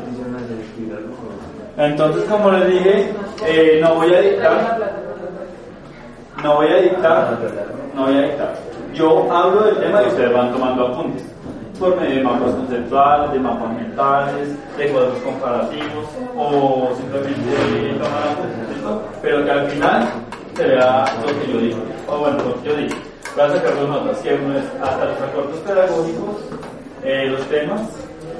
Entonces, como les dije, eh, no voy a dictar, no voy a dictar, no voy a dictar. Yo hablo del tema y ustedes van tomando apuntes por medio de mapas conceptuales, de mapas mentales, de cuadros comparativos o simplemente tomar apuntes. Pero que al final se vea lo que yo digo, o bueno, lo que yo digo. Voy a sacar dos notas, que uno es hasta los acuerdos pedagógicos, eh, los temas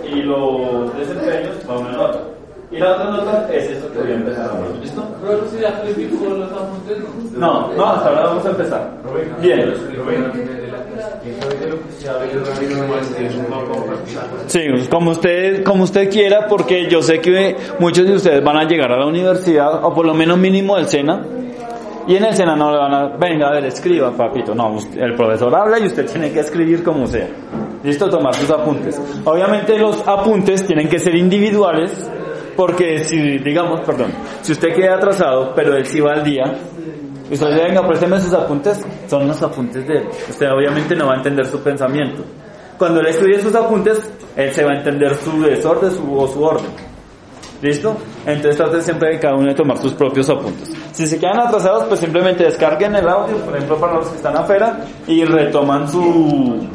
y los desempeños, va una nota. Y la otra nota es esto que voy a empezar ahora, ¿listo? Pero si ya calificó los apuntes, No, no, hasta ahora vamos a empezar. Bien. Sí, como usted, como usted quiera, porque yo sé que muchos de ustedes van a llegar a la universidad, o por lo menos mínimo del SENA, y en el SENA no le van a, venga, a ver, escriba, papito. No, el profesor habla y usted tiene que escribir como sea. Listo, tomar sus apuntes. Obviamente los apuntes tienen que ser individuales, porque si, digamos, perdón, si usted queda atrasado, pero él sí va al día, usted dice, venga, présteme sus apuntes, son los apuntes de él. Usted obviamente no va a entender su pensamiento. Cuando él estudie sus apuntes, él se va a entender su desorden su, o su orden. ¿Listo? Entonces trate siempre de cada uno de tomar sus propios apuntes. Si se quedan atrasados, pues simplemente descarguen el audio, por ejemplo, para los que están afuera, y retoman su,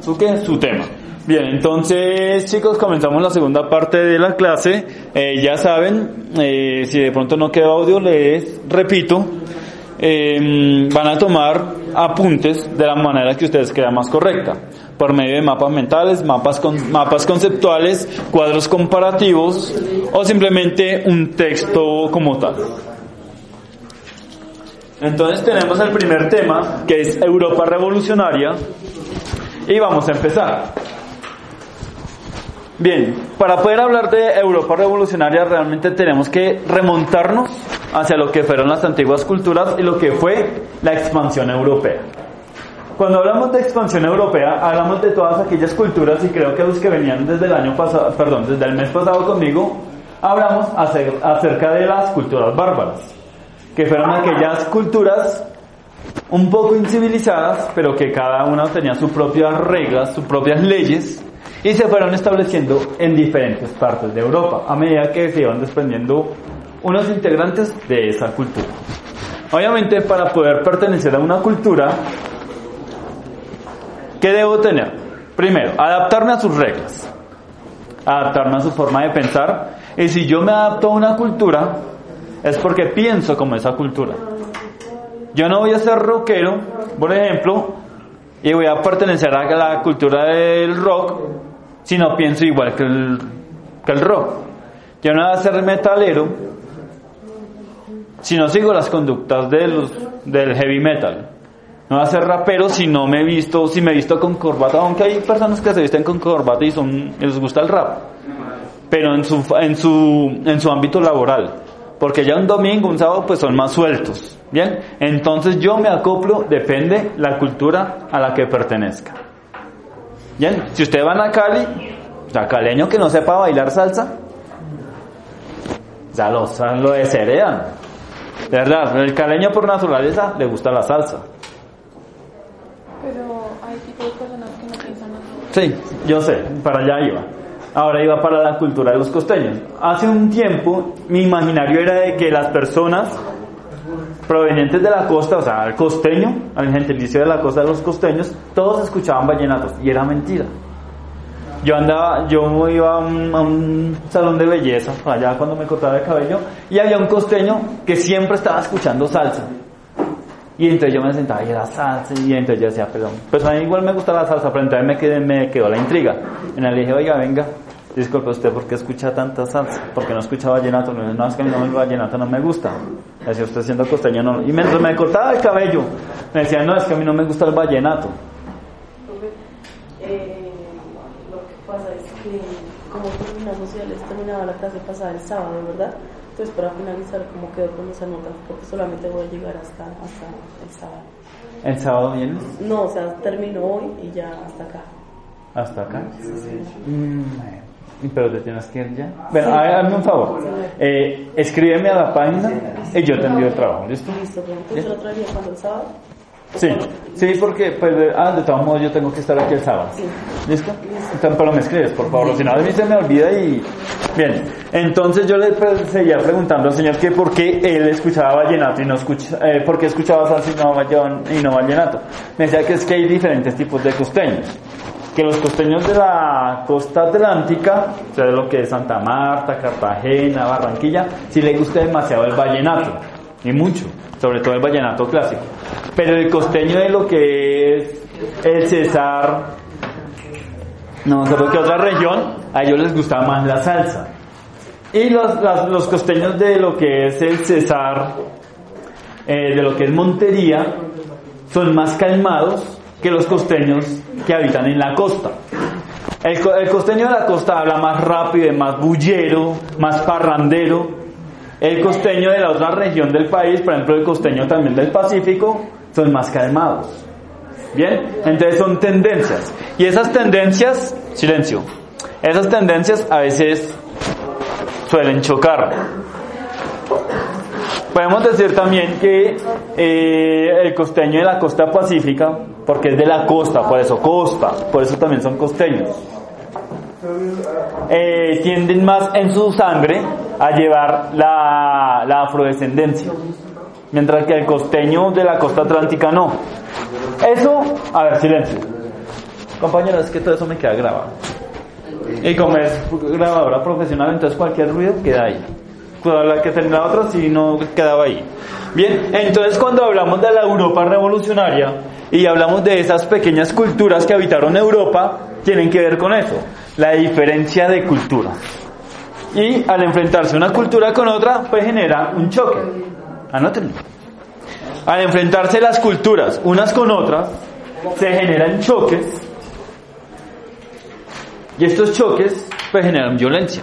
su, qué? su tema. Bien, entonces chicos, comenzamos la segunda parte de la clase. Eh, ya saben, eh, si de pronto no quedó audio, les repito, eh, van a tomar apuntes de la manera que ustedes crean más correcta, por medio de mapas mentales, mapas, mapas conceptuales, cuadros comparativos o simplemente un texto como tal. Entonces tenemos el primer tema, que es Europa revolucionaria, y vamos a empezar. Bien, para poder hablar de Europa revolucionaria realmente tenemos que remontarnos hacia lo que fueron las antiguas culturas y lo que fue la expansión europea. Cuando hablamos de expansión europea, hablamos de todas aquellas culturas y creo que los que venían desde el año pasado, perdón, desde el mes pasado conmigo, hablamos acer- acerca de las culturas bárbaras. que fueron aquellas culturas un poco incivilizadas, pero que cada una tenía sus propias reglas, sus propias leyes, y se fueron estableciendo en diferentes partes de Europa, a medida que se iban desprendiendo unos integrantes de esa cultura. Obviamente, para poder pertenecer a una cultura, ¿qué debo tener? Primero, adaptarme a sus reglas, adaptarme a su forma de pensar, y si yo me adapto a una cultura, es porque pienso como esa cultura. Yo no voy a ser rockero, por ejemplo, y voy a pertenecer a la cultura del rock si no pienso igual que el, que el rock. Yo no voy a ser metalero si no sigo las conductas de los, del heavy metal. No voy a ser rapero si no me visto, si me visto con corbata, aunque hay personas que se visten con corbata y son, les gusta el rap, pero en su, en su, en su ámbito laboral porque ya un domingo, un sábado, pues son más sueltos. Bien, entonces yo me acoplo, depende la cultura a la que pertenezca. Bien, si ustedes van a Cali, o caleño que no sepa bailar salsa, ya lo, lo desheredan. De verdad, el caleño por naturaleza le gusta la salsa. Pero hay tipo de personas que no piensan así. Sí, yo sé, para allá iba ahora iba para la cultura de los costeños. Hace un tiempo mi imaginario era de que las personas provenientes de la costa, o sea, el costeño, al gentilicio de la costa de los costeños, todos escuchaban vallenatos y era mentira. Yo andaba, yo iba a un, salón de belleza, allá cuando me cortaba el cabello, y había un costeño que siempre estaba escuchando salsa. Y entonces yo me sentaba y era salsa, y entonces yo decía, perdón, pues a mí igual me gusta la salsa, pero entonces me, quedé, me quedó la intriga. Y le dije, oiga, venga, disculpe usted, ¿por qué escucha tanta salsa? Porque no escucha vallenato. No, no es que a mí no, el vallenato no me gusta. Decía usted siendo costeño, no. Y mientras me cortaba el cabello, me decía, no, es que a mí no me gusta el vallenato. Eh, lo que pasa es que, como terminamos ya les terminaba la clase pasada el sábado, ¿verdad? Entonces, para finalizar, ¿cómo quedó con esa nota? Porque solamente voy a llegar hasta, hasta el sábado. ¿El sábado vienes? No, o sea, termino hoy y ya hasta acá. ¿Hasta acá? Mm, pero te tienes que ir ya. Bueno, hazme un favor. Eh, escríbeme a la página y yo te envío el trabajo. ¿Listo? Listo, pero entonces lo traería cuando el sábado. Sí, sí, porque pues, de, ah, de todos modos yo tengo que estar aquí el sábado. ¿Listo? Entonces, pero me escribes, por favor, si no a mí se me olvida y... Bien, entonces yo le pues, seguía preguntando al señor que por qué él escuchaba vallenato y no escucha, eh, por qué escuchaba salsa y no, y no vallenato. Me decía que es que hay diferentes tipos de costeños. Que los costeños de la costa atlántica, o sea, de lo que es Santa Marta, Cartagena, Barranquilla, sí le gusta demasiado el vallenato, y mucho, sobre todo el vallenato clásico. Pero el costeño de lo que es el César, no sé qué otra región, a ellos les gusta más la salsa. Y los, los costeños de lo que es el César, eh, de lo que es Montería, son más calmados que los costeños que habitan en la costa. El, el costeño de la costa habla más rápido, más bullero, más parrandero. El costeño de la otra región del país, por ejemplo el costeño también del Pacífico, son más calmados. Bien, entonces son tendencias. Y esas tendencias, silencio, esas tendencias a veces suelen chocar. Podemos decir también que eh, el costeño de la costa pacífica, porque es de la costa, por eso costa, por eso también son costeños, eh, tienden más en su sangre a llevar la, la afrodescendencia, mientras que el costeño de la costa atlántica no. Eso, a ver, silencio. Compañeros, es que todo eso me queda grabado. Y como es grabadora profesional, entonces cualquier ruido queda ahí. La que tenga otra, si no quedaba ahí. Bien, entonces cuando hablamos de la Europa revolucionaria y hablamos de esas pequeñas culturas que habitaron Europa, tienen que ver con eso, la diferencia de cultura. Y al enfrentarse una cultura con otra, pues genera un choque. Anótenlo. Al enfrentarse las culturas unas con otras, se generan choques y estos choques pues generan violencia.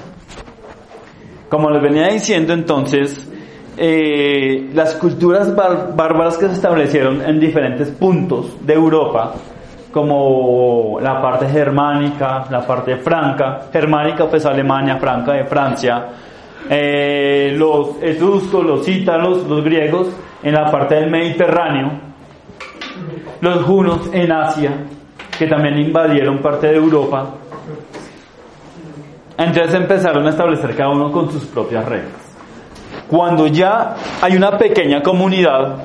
Como les venía diciendo entonces, eh, las culturas bárbaras que se establecieron en diferentes puntos de Europa, como la parte germánica, la parte franca, germánica pues Alemania, franca de Francia, eh, los etruscos, los ítalos, los griegos en la parte del Mediterráneo, los hunos en Asia, que también invadieron parte de Europa. Entonces empezaron a establecer cada uno con sus propias reglas. Cuando ya hay una pequeña comunidad,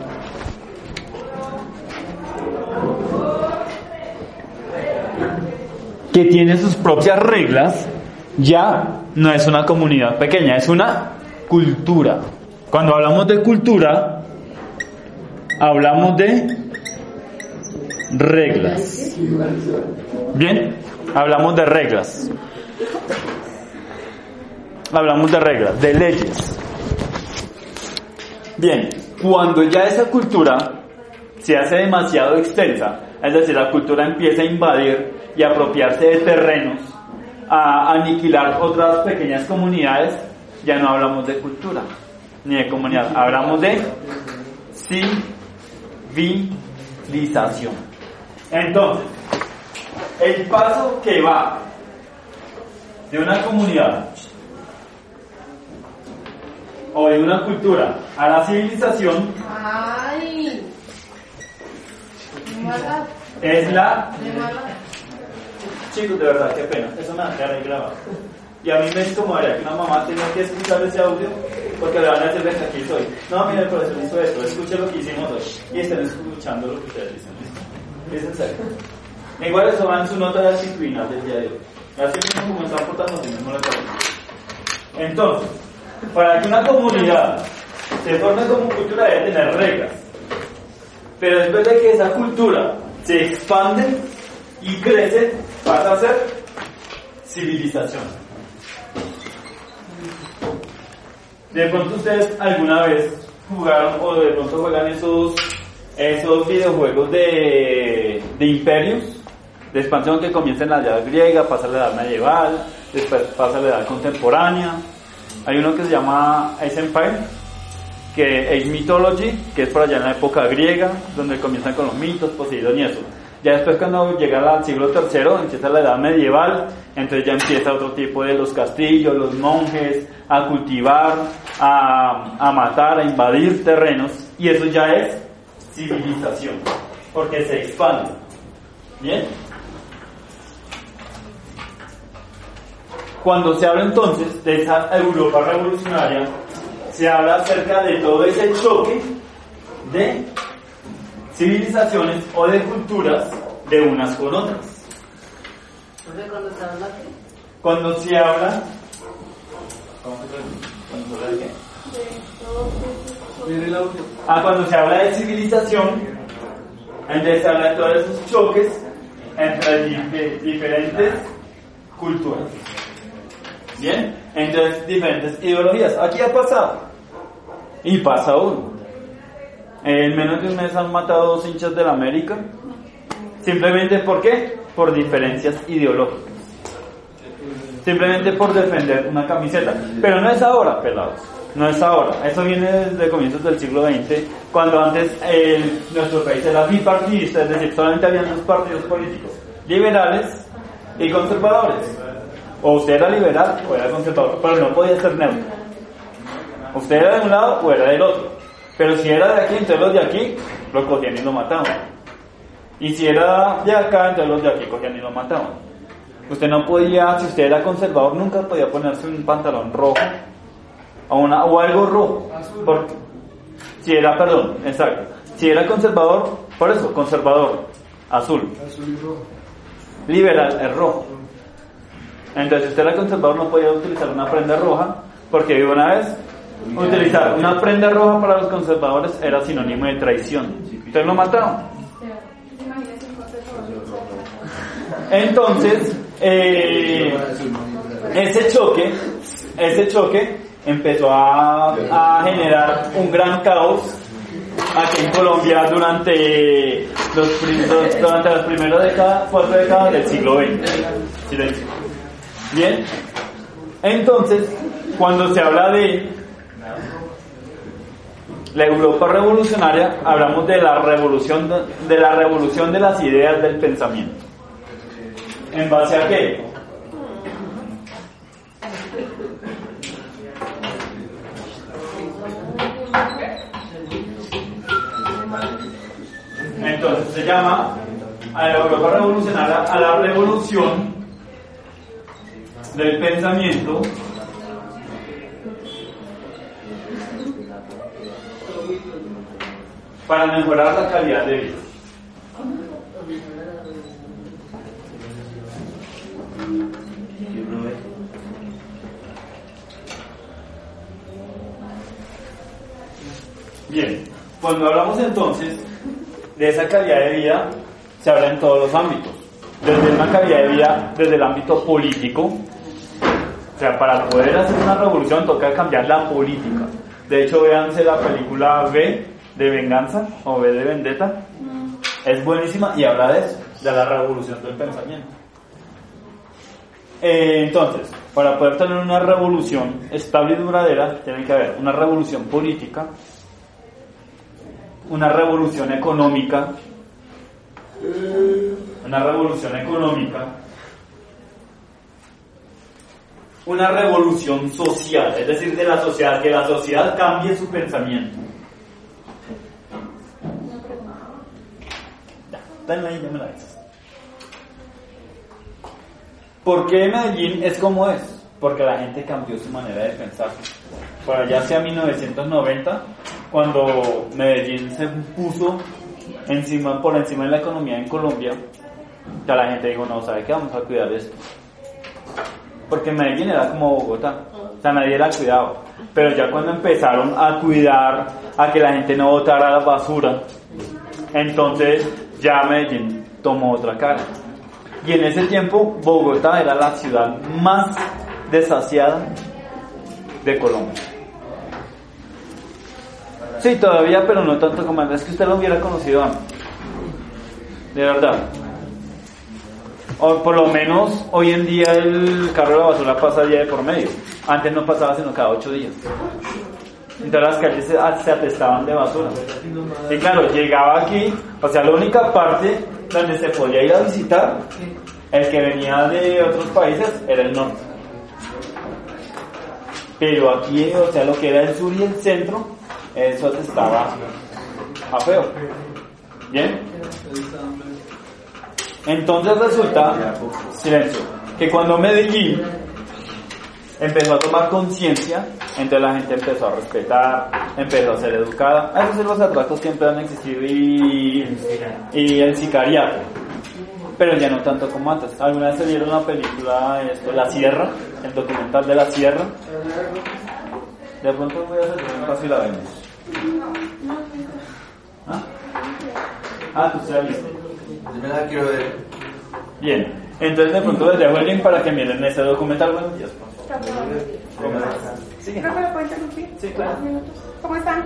que tiene sus propias reglas, ya no es una comunidad pequeña, es una cultura. Cuando hablamos de cultura, hablamos de reglas. Bien, hablamos de reglas. Hablamos de reglas, de leyes. Bien, cuando ya esa cultura se hace demasiado extensa, es decir, la cultura empieza a invadir y apropiarse de terrenos, a aniquilar otras pequeñas comunidades, ya no hablamos de cultura ni de comunidad, hablamos de civilización. Entonces, el paso que va de una comunidad o de una cultura a la civilización es la Chicos, de verdad, qué pena. Eso me da grabado. Y a mí me incomodaría que una mamá tenga que escuchar ese audio porque le van a decir, que aquí soy. No, mire, el profesor hizo esto, escuche lo que hicimos hoy. Y estén escuchando lo que ustedes dicen. Es en serio. Igual eso va en su nota de disciplina del día de hoy. Así mismo como están portando, así mismo le Entonces, para que una comunidad se forme como cultura debe tener reglas. Pero después de que esa cultura se expande y crece, pasa a ser civilización. De pronto ustedes alguna vez jugaron o de pronto juegan esos, esos videojuegos de, de imperios, de expansión que comienza en la edad griega, pasa a la edad medieval, después pasa a la edad contemporánea. Hay uno que se llama Ace Empire, que es Mythology, que es por allá en la época griega, donde comienzan con los mitos, Poseidón y eso. Ya después cuando llega al siglo III, empieza la edad medieval, entonces ya empieza otro tipo de los castillos, los monjes, a cultivar, a, a matar, a invadir terrenos, y eso ya es civilización, porque se expande. ¿Bien? Cuando se habla entonces de esa Europa revolucionaria, se habla acerca de todo ese choque de civilizaciones o de culturas de unas con otras. cuando se habla Cuando se habla... ¿Cuándo se habla de qué? Ah, cuando se habla de civilización, entonces se habla de todos esos choques entre diferentes culturas. Bien, entonces diferentes ideologías. Aquí ha pasado. Y pasa uno. En menos de un mes han matado dos hinchas de la América. Simplemente ¿por qué? Por diferencias ideológicas. Simplemente por defender una camiseta. Pero no es ahora, pelados. No es ahora. Eso viene desde comienzos del siglo XX, cuando antes nuestro país era bipartidista, es decir, solamente habían dos partidos políticos, liberales y conservadores. O usted era liberal o era conservador, pero no podía ser neutro. Usted era de un lado o era del otro. Pero si era de aquí, entonces los de aquí lo cogían y lo mataban. Y si era de acá, entonces los de aquí cogían y lo mataban. Usted no podía, si usted era conservador, nunca podía ponerse un pantalón rojo o, una, o algo rojo. Porque, si era, perdón, exacto. Si era conservador, por eso, conservador, azul. Liberal es rojo. Entonces, usted era conservador, no podía utilizar una prenda roja, porque una vez Utilizar una prenda roja para los conservadores era sinónimo de traición. Entonces lo mataron. Entonces, eh, ese choque, ese choque empezó a, a, generar un gran caos aquí en Colombia durante los durante las primeras décadas, cuatro décadas del siglo XX. Bien, entonces, cuando se habla de la Europa revolucionaria, hablamos de la revolución de la revolución de las ideas del pensamiento. ¿En base a qué? Entonces se llama a la Europa revolucionaria a la revolución del pensamiento para mejorar la calidad de vida. Bien, cuando hablamos entonces de esa calidad de vida, se habla en todos los ámbitos. Desde una calidad de vida, desde el ámbito político, sea, para poder hacer una revolución toca cambiar la política. De hecho, véanse la película B de Venganza o B de Vendetta. Es buenísima y habla de eso, de la revolución del pensamiento. Eh, entonces, para poder tener una revolución estable y duradera, tiene que haber una revolución política, una revolución económica, una revolución económica, una revolución social, es decir, de la sociedad, que la sociedad cambie su pensamiento. Ya, ahí, la. ¿Por qué Medellín es como es? Porque la gente cambió su manera de pensar. Por allá hacia 1990, cuando Medellín se puso encima, por encima de la economía en Colombia, ya la gente dijo, no, ¿sabe qué? Vamos a cuidar esto. Porque Medellín era como Bogotá, o sea, nadie la cuidaba. Pero ya cuando empezaron a cuidar, a que la gente no botara la basura, entonces ya Medellín tomó otra cara. Y en ese tiempo Bogotá era la ciudad más desasiada de Colombia. Sí, todavía, pero no tanto como antes. Es que usted lo hubiera conocido antes. De verdad. O por lo menos hoy en día el carro de la basura pasa día de por medio. Antes no pasaba sino cada ocho días. Entonces las calles se, atestaban de basura. Y claro, llegaba aquí, o sea, la única parte donde se podía ir a visitar, el que venía de otros países, era el norte. Pero aquí, o sea, lo que era el sur y el centro, eso estaba a feo. ¿Bien? Entonces resulta, silencio, que cuando Medellín empezó a tomar conciencia, entonces la gente empezó a respetar, empezó a ser educada. A veces los atrasos siempre han existido y, y el sicariato, pero ya no tanto como antes. ¿Alguna vez se vieron una película, esto, La Sierra, el documental de La Sierra? De pronto voy a hacer un paso y la vemos. ¿Ah? Ah, tú se visto. Yo la quiero ver. Bien, entonces de pronto les dejo el link para que miren este documental. Buenos días. Sí. ¿No me lo puedo interrumpir? Sí, claro. ¿Cómo están?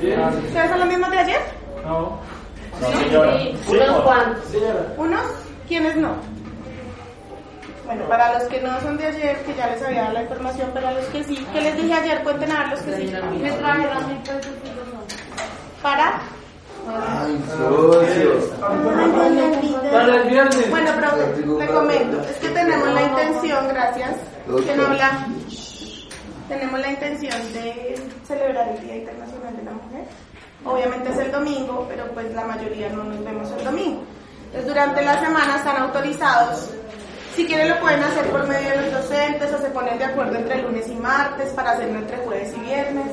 Bien. ¿Ustedes son los mismos de ayer? No. No, señora. Unos cuantos. ¿Unos? ¿Quiénes no? Bueno, para los que no son de ayer, que ya les había dado la información, pero a los que sí, ¿qué les dije ayer? Cuenten a ver los que sí. Mil pesos ¿Para? Ay. Para el viernes. Bueno, pero le comento, es que tenemos la intención, gracias, que no habla, tenemos la intención de celebrar el Día Internacional de la Mujer. Obviamente es el domingo, pero pues la mayoría no nos vemos el domingo. Entonces durante la semana están autorizados si quieren lo pueden hacer por medio de los docentes o se ponen de acuerdo entre lunes y martes para hacerlo entre jueves y viernes.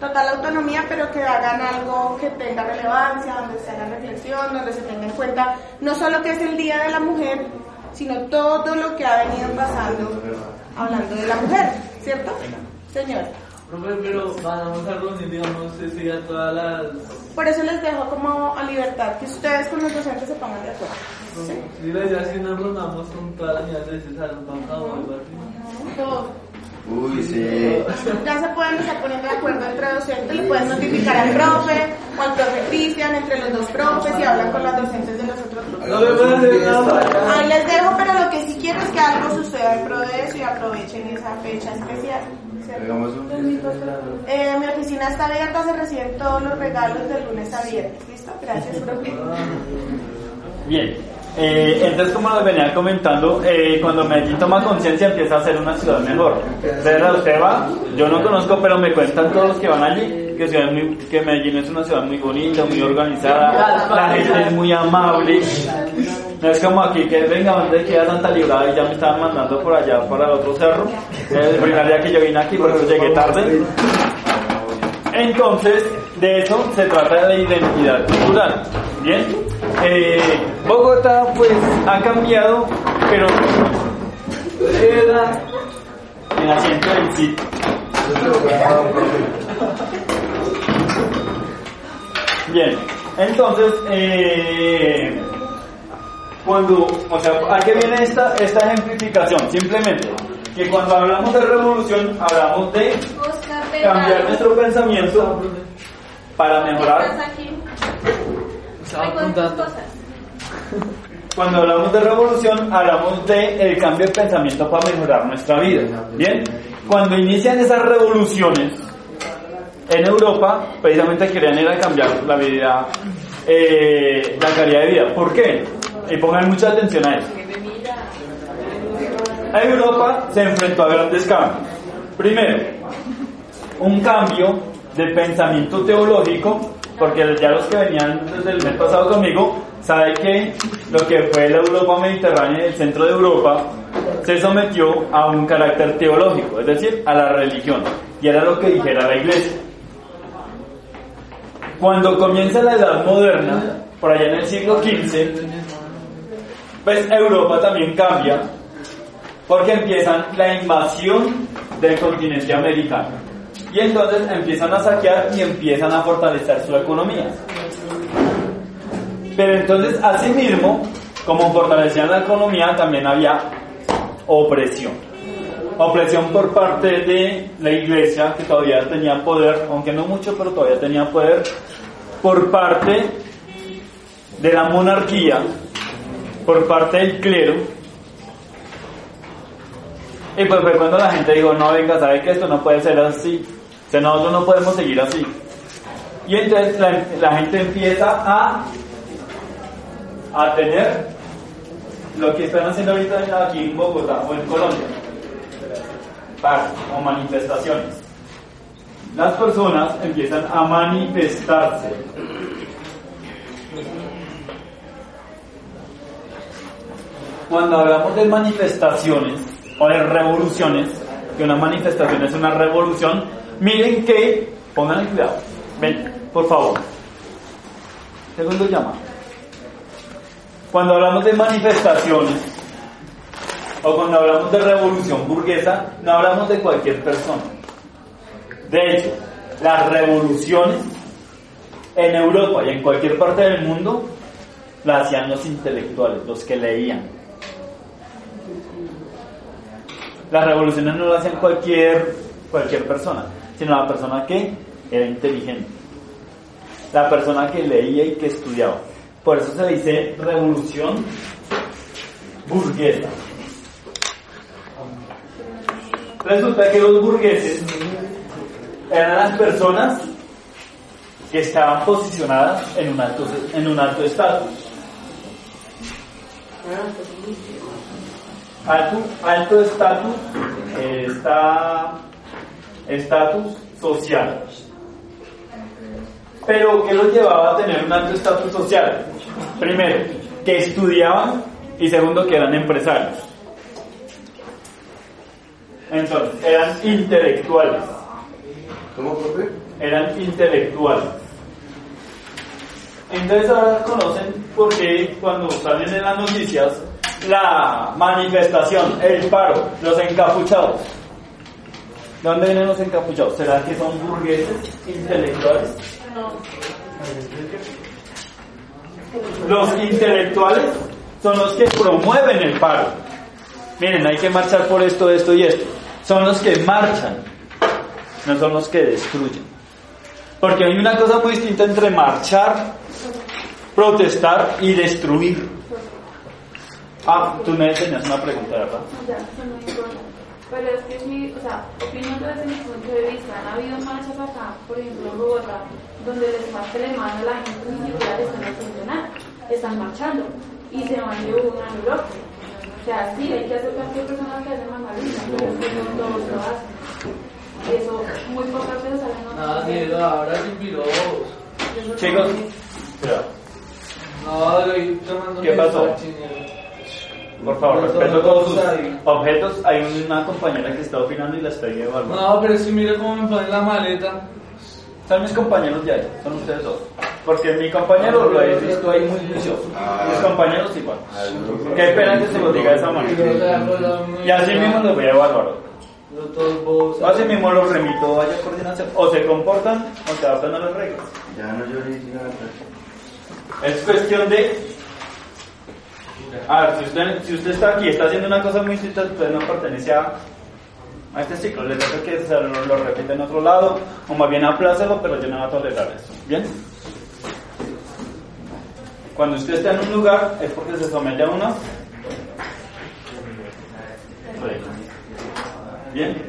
Total autonomía, pero que hagan algo que tenga relevancia, donde se haga reflexión, donde se tenga en cuenta no solo que es el Día de la Mujer, sino todo lo que ha venido pasando hablando de la mujer, ¿cierto? Señor. pero vamos a reunir, digamos, ese todas las... Por eso les dejo como a libertad que ustedes con los docentes se pongan de acuerdo. Sí, sí la idea es que nos reunamos con todas las niñas de ese salón, vamos a volver. Uy, sí. Ya se pueden estar poniendo de acuerdo entre docentes, le pueden notificar al profe o al profe Cristian, entre los dos profes y hablan con las docentes de los otros nada. Ahí les dejo, pero lo que sí quiero es que algo suceda en pro de eso y aprovechen esa fecha especial. Eh, mi oficina está abierta, se reciben todos los regalos de lunes a viernes. ¿Listo? Gracias, profe. Bien. Eh, entonces, como les venía comentando, eh, cuando Medellín toma conciencia empieza a ser una ciudad mejor. Entonces, usted va, yo no conozco, pero me cuentan todos los que van allí, que, Medellín es una ciudad muy bonita, muy organizada, la gente es muy amable. No es como aquí que venga, donde queda Santa Librada y ya me estaban mandando por allá para el otro cerro. El primer día que yo vine aquí, por eso llegué tarde. Entonces, de eso se trata de identidad cultural. Bien, eh, Bogotá pues ha cambiado, pero era el asiento del sitio. Bien, entonces, eh, cuando, o sea, ¿a qué viene esta, esta ejemplificación? Simplemente que cuando hablamos de revolución, hablamos de cambiar nuestro pensamiento para mejorar. Cuando hablamos de revolución, hablamos de el cambio de pensamiento para mejorar nuestra vida. Bien, cuando inician esas revoluciones en Europa, precisamente querían ir a cambiar la vida, eh, la calidad de vida. ¿Por qué? Y pongan mucha atención a eso. Europa se enfrentó a grandes cambios. Primero, un cambio de pensamiento teológico, porque ya los que venían desde el mes pasado conmigo saben que lo que fue la Europa mediterránea y el centro de Europa se sometió a un carácter teológico, es decir, a la religión, y era lo que dijera la iglesia. Cuando comienza la Edad Moderna, por allá en el siglo XV, pues Europa también cambia porque empiezan la invasión del continente americano. Y entonces empiezan a saquear y empiezan a fortalecer su economía. Pero entonces, asimismo, como fortalecían la economía, también había opresión. Opresión por parte de la iglesia, que todavía tenía poder, aunque no mucho, pero todavía tenía poder, por parte de la monarquía, por parte del clero, y pues fue cuando la gente dijo, no, venga, ¿sabe que esto no puede ser así? O nosotros no podemos seguir así. Y entonces la, gente empieza a, a tener lo que están haciendo ahorita aquí en Bogotá o en Colombia, o manifestaciones. Las personas empiezan a manifestarse. Cuando hablamos de manifestaciones, o de revoluciones, que una manifestación es una revolución, miren que, pongan cuidado, ven, por favor. Segundo llama. Cuando hablamos de manifestaciones, o cuando hablamos de revolución burguesa, no hablamos de cualquier persona. De hecho, las revoluciones en Europa y en cualquier parte del mundo las hacían los intelectuales, los que leían. Las revoluciones no las hacían cualquier, cualquier persona, sino la persona que era inteligente. La persona que leía y que estudiaba. Por eso se dice revolución burguesa. Resulta que los burgueses eran las personas que estaban posicionadas en un alto, en un alto estatus alto, alto estatus está estatus social. Pero ¿qué los llevaba a tener un alto estatus social? Primero, que estudiaban y segundo, que eran empresarios. Entonces, eran intelectuales. ¿Cómo, Eran intelectuales. Entonces ahora conocen por qué cuando salen en las noticias la manifestación, el paro, los encapuchados. ¿De dónde vienen los encapuchados? ¿Será que son burgueses intelectuales? Los intelectuales son los que promueven el paro. Miren, hay que marchar por esto, esto y esto. Son los que marchan, no son los que destruyen. Porque hay una cosa muy distinta entre marchar, protestar y destruir. Ah, tú me enseñas una pregunta, ¿verdad? Pero es que es mi, o sea, opinión desde mi punto de vista. Han habido marchas acá, por ejemplo en Bogotá, donde les parte la mano a la gente ni siquiera están haciendo nada. Están marchando y se van de uno a Europa. O sea, sí, hay que aceptar que hay personas que hacen más pero es que no todos lo hacen. eso muy pocas veces sale en Nada, ni ahora sin piros. Chicos, cuidado. No, le tomando ¿Qué pasó? Por favor, respeto dos con sus ahí. objetos. Hay una compañera que está opinando y la estoy evaluando. No, pero si mira cómo me ponen la maleta. Son mis compañeros de ahí, son ustedes dos. Porque mi compañero lo he visto ahí muy juicioso. Mis compañeros igual. Qué pena que se lo diga de esa manera. Y así mismo los voy a evaluar. Así mismo los remito vaya coordinación. O se comportan o se adaptan a las reglas. Ya no siga Es cuestión de. A ver, si usted, si usted está aquí, está haciendo una cosa muy distinta, usted no pertenece a, este ciclo. Le toca que se lo, lo repita en otro lado, o más bien aplácelo, pero yo no voy a tolerar eso. ¿Bien? Cuando usted está en un lugar, es porque se somete a reglas. ¿Bien?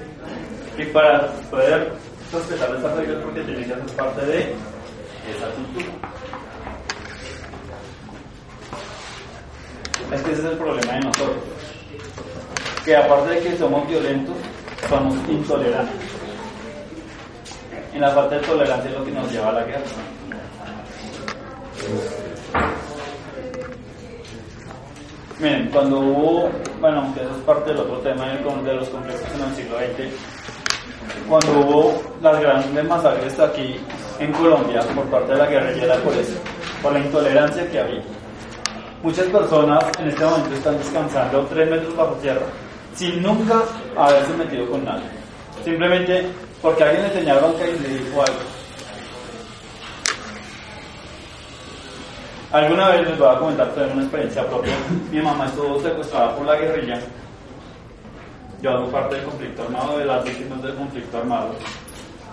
Y para poder respetar esas reglas, porque tiene que hacer parte de esa cultura. Es que ese es el problema de nosotros. Que aparte de que somos violentos, somos intolerantes. Y la falta de tolerancia es lo que nos lleva a la guerra. Miren, cuando hubo, bueno, aunque eso es parte del otro tema de los conflictos en el siglo XX, cuando hubo las grandes masacres aquí en Colombia por parte de la guerrilla por eso, por la intolerancia que había. Muchas personas en este momento están descansando tres metros bajo tierra sin nunca haberse metido con nadie. Simplemente porque alguien le tenía bronca y le dijo algo. Alguna vez les voy a comentar también una experiencia propia. Mi mamá estuvo secuestrada por la guerrilla. Yo hago parte del conflicto armado, de las víctimas del conflicto armado.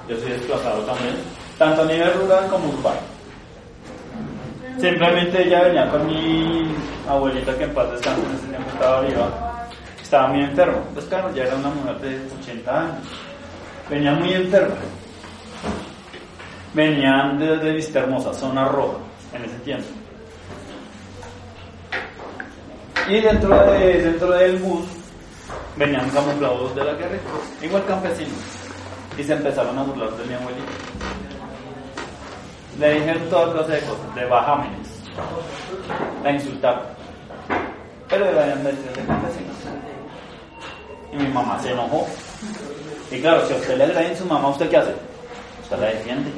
Yo soy desplazado también, tanto a nivel rural como urbano. Simplemente ella venía con mi abuelita que en paz descanse, en ese tiempo estaba viva. Estaba muy enferma. Pues claro, ya era una mujer de 80 años. Venía muy enferma. Venían desde Vista Hermosa, zona roja, en ese tiempo. Y dentro, de, dentro del bus venían camuflados de la guerra, igual campesinos. Y se empezaron a burlar de mi abuelita. Le dijeron toda clase de cosas, de bajámenes. La insultaron. Pero le habían vestido de. Y mi mamá se enojó. Y claro, si a usted le agreden su mamá, ¿usted qué hace? Usted la defiende.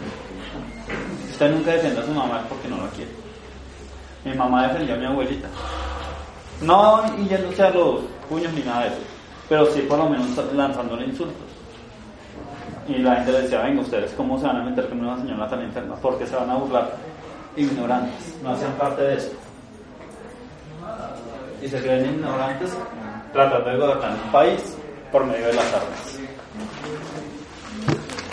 Usted nunca defiende a su mamá porque no la quiere. Mi mamá defendió a mi abuelita. No yéndose a los puños ni nada de eso. Pero sí por lo menos lanzándole insultos. Y la gente decía, venga, ustedes cómo se van a meter con una señora tan enferma, porque se van a burlar ignorantes, no hacen parte de esto. Y se creen ignorantes tratando de gobernar un país por medio de las armas.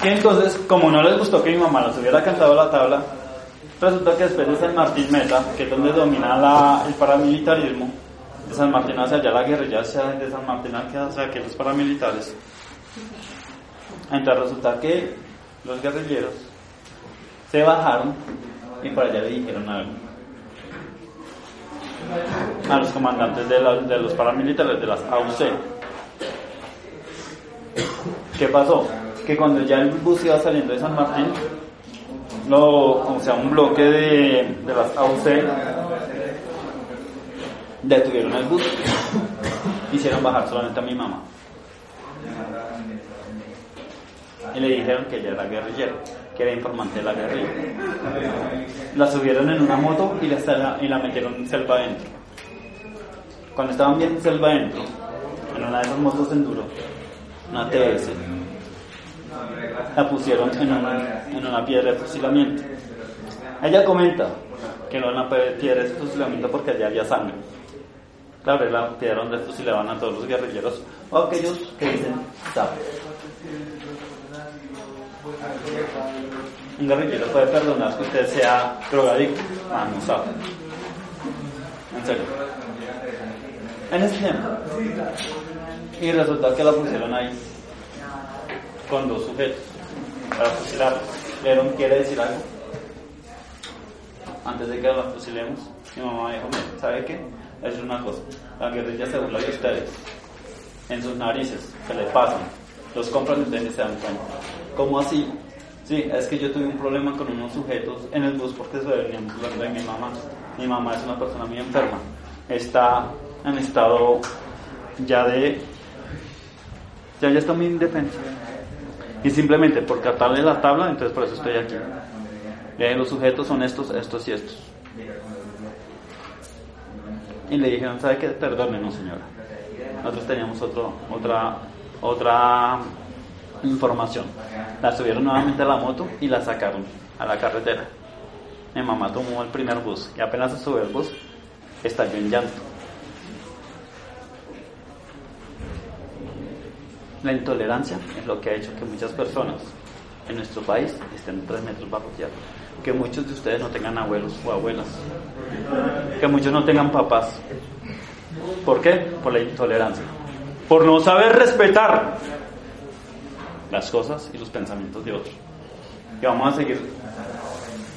Y entonces, como no les gustó que mi mamá los hubiera cantado la tabla, resulta que después de San Martín Meta, que es donde domina el paramilitarismo, de San Martín hacia allá la guerrilla, hacia, de San Martín hacia aquellos paramilitares, entonces resulta que los guerrilleros se bajaron y para allá le dijeron algo a los comandantes de los paramilitares de las AUC. ¿Qué pasó? Que cuando ya el bus iba saliendo de San Martín, lo, o sea, un bloque de, de las AUC detuvieron el bus. Hicieron bajar solamente a mi mamá. Y le dijeron que ella era guerrillera, que era informante de la guerrilla. La subieron en una moto y la, metieron en selva adentro. Cuando estaban bien en selva adentro, en una de esas motos enduro, una TS, la pusieron en una, en una piedra de fusilamiento. Ella comenta que no era una piedra de fusilamiento porque allá había sangre. Claro, es la piedra donde fusilaban a todos los guerrilleros o aquellos que dicen sabe. Un guerrillero puede perdonar que usted sea drogadicto. Ah, no sabe. En serio. En ese tiempo. Y resulta que la pusieron ahí con dos sujetos para fusilarla. ¿Vieron quiere decir algo? Antes de que la fusilemos, mi mamá dijo, "Mire, ¿sabe qué? Es una cosa, la guerrilla se burla de ustedes. En sus narices se le pasan los compran y ustedes se dan cuenta. ¿Cómo así? Sí, es que yo tuve un problema con unos sujetos en el bus porque se venían burlando de mi mamá. Mi mamá es una persona muy enferma. Está en estado ya de... Ya, ya está muy indefensa. Y simplemente por catarle la tabla, entonces por eso estoy aquí. Eh, los sujetos son estos, estos y estos. Y le dijeron, ¿sabe qué? Perdónenos, señora. Nosotros teníamos otro, otra, otra información. La subieron nuevamente a la moto y la sacaron a la carretera. Mi mamá tomó el primer bus y apenas se subió el bus, estalló en llanto. La intolerancia es lo que ha hecho que muchas personas en nuestro país estén tres metros bajo tierra. Que muchos de ustedes no tengan abuelos o abuelas. Que muchos no tengan papás. ¿Por qué? Por la intolerancia. Por no saber respetar las cosas y los pensamientos de otros. Y vamos a seguir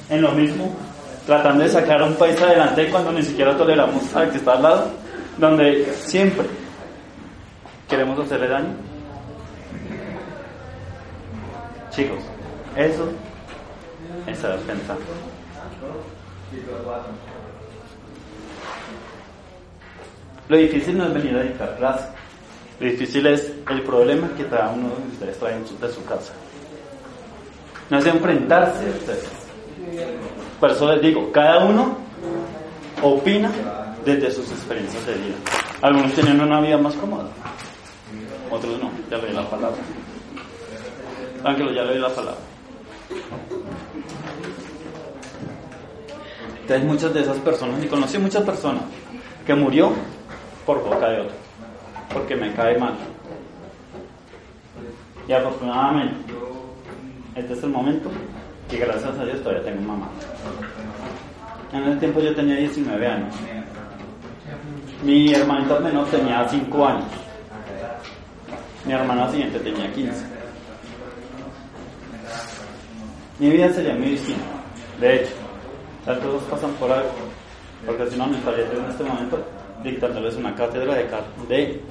en lo mismo, tratando de sacar a un país adelante cuando ni siquiera toleramos al que está al lado, donde siempre queremos hacerle daño. Chicos, eso es saber. Lo difícil no es venir a dictar clase. Lo difícil es el problema que cada uno de ustedes trae de su casa. No es enfrentarse a ustedes. Por eso les digo, cada uno opina desde sus experiencias de vida. Algunos tienen una vida más cómoda, otros no, ya leí la palabra. Ángelo, ya leí la palabra. Entonces muchas de esas personas, y conocí muchas personas, que murió por boca de otro, porque me cae mal. Y afortunadamente, este es el momento que gracias a Dios todavía tengo mamá. En ese tiempo yo tenía 19 años. Mi hermanita menor tenía 5 años. Mi hermana siguiente tenía 15. Mi vida sería muy distinta. De hecho, todos pasan por algo. Porque si no, me estaría en este momento dictándoles una cátedra de, de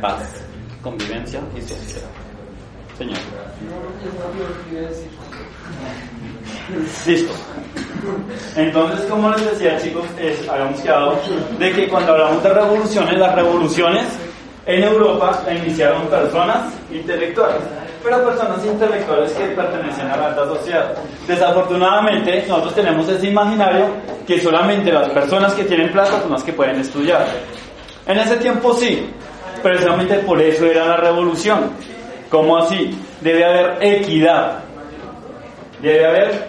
paz, convivencia y sociedad. Señor. Listo. Entonces, como les decía, chicos, es, habíamos quedado de que cuando hablamos de revoluciones, las revoluciones en Europa la iniciaron personas intelectuales, pero personas intelectuales que pertenecen a la alta sociedad. Desafortunadamente, nosotros tenemos ese imaginario que solamente las personas que tienen plata son las que pueden estudiar. En ese tiempo sí, precisamente por eso era la revolución. ¿Cómo así? Debe haber equidad. Debe haber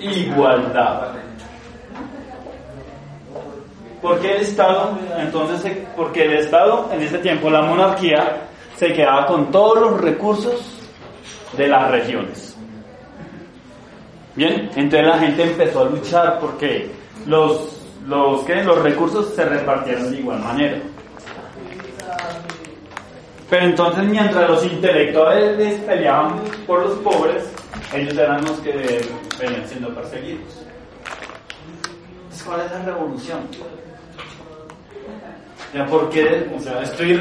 igualdad. Porque el Estado, entonces, porque el Estado, en ese tiempo, la monarquía, se quedaba con todos los recursos de las regiones. Bien, entonces la gente empezó a luchar porque los, los, ¿qué? los recursos se repartieron de igual manera. Pero entonces mientras los intelectuales peleaban por los pobres, ellos eran los que venían siendo perseguidos. ¿cuál es la revolución? Ya, porque, o sea, estoy,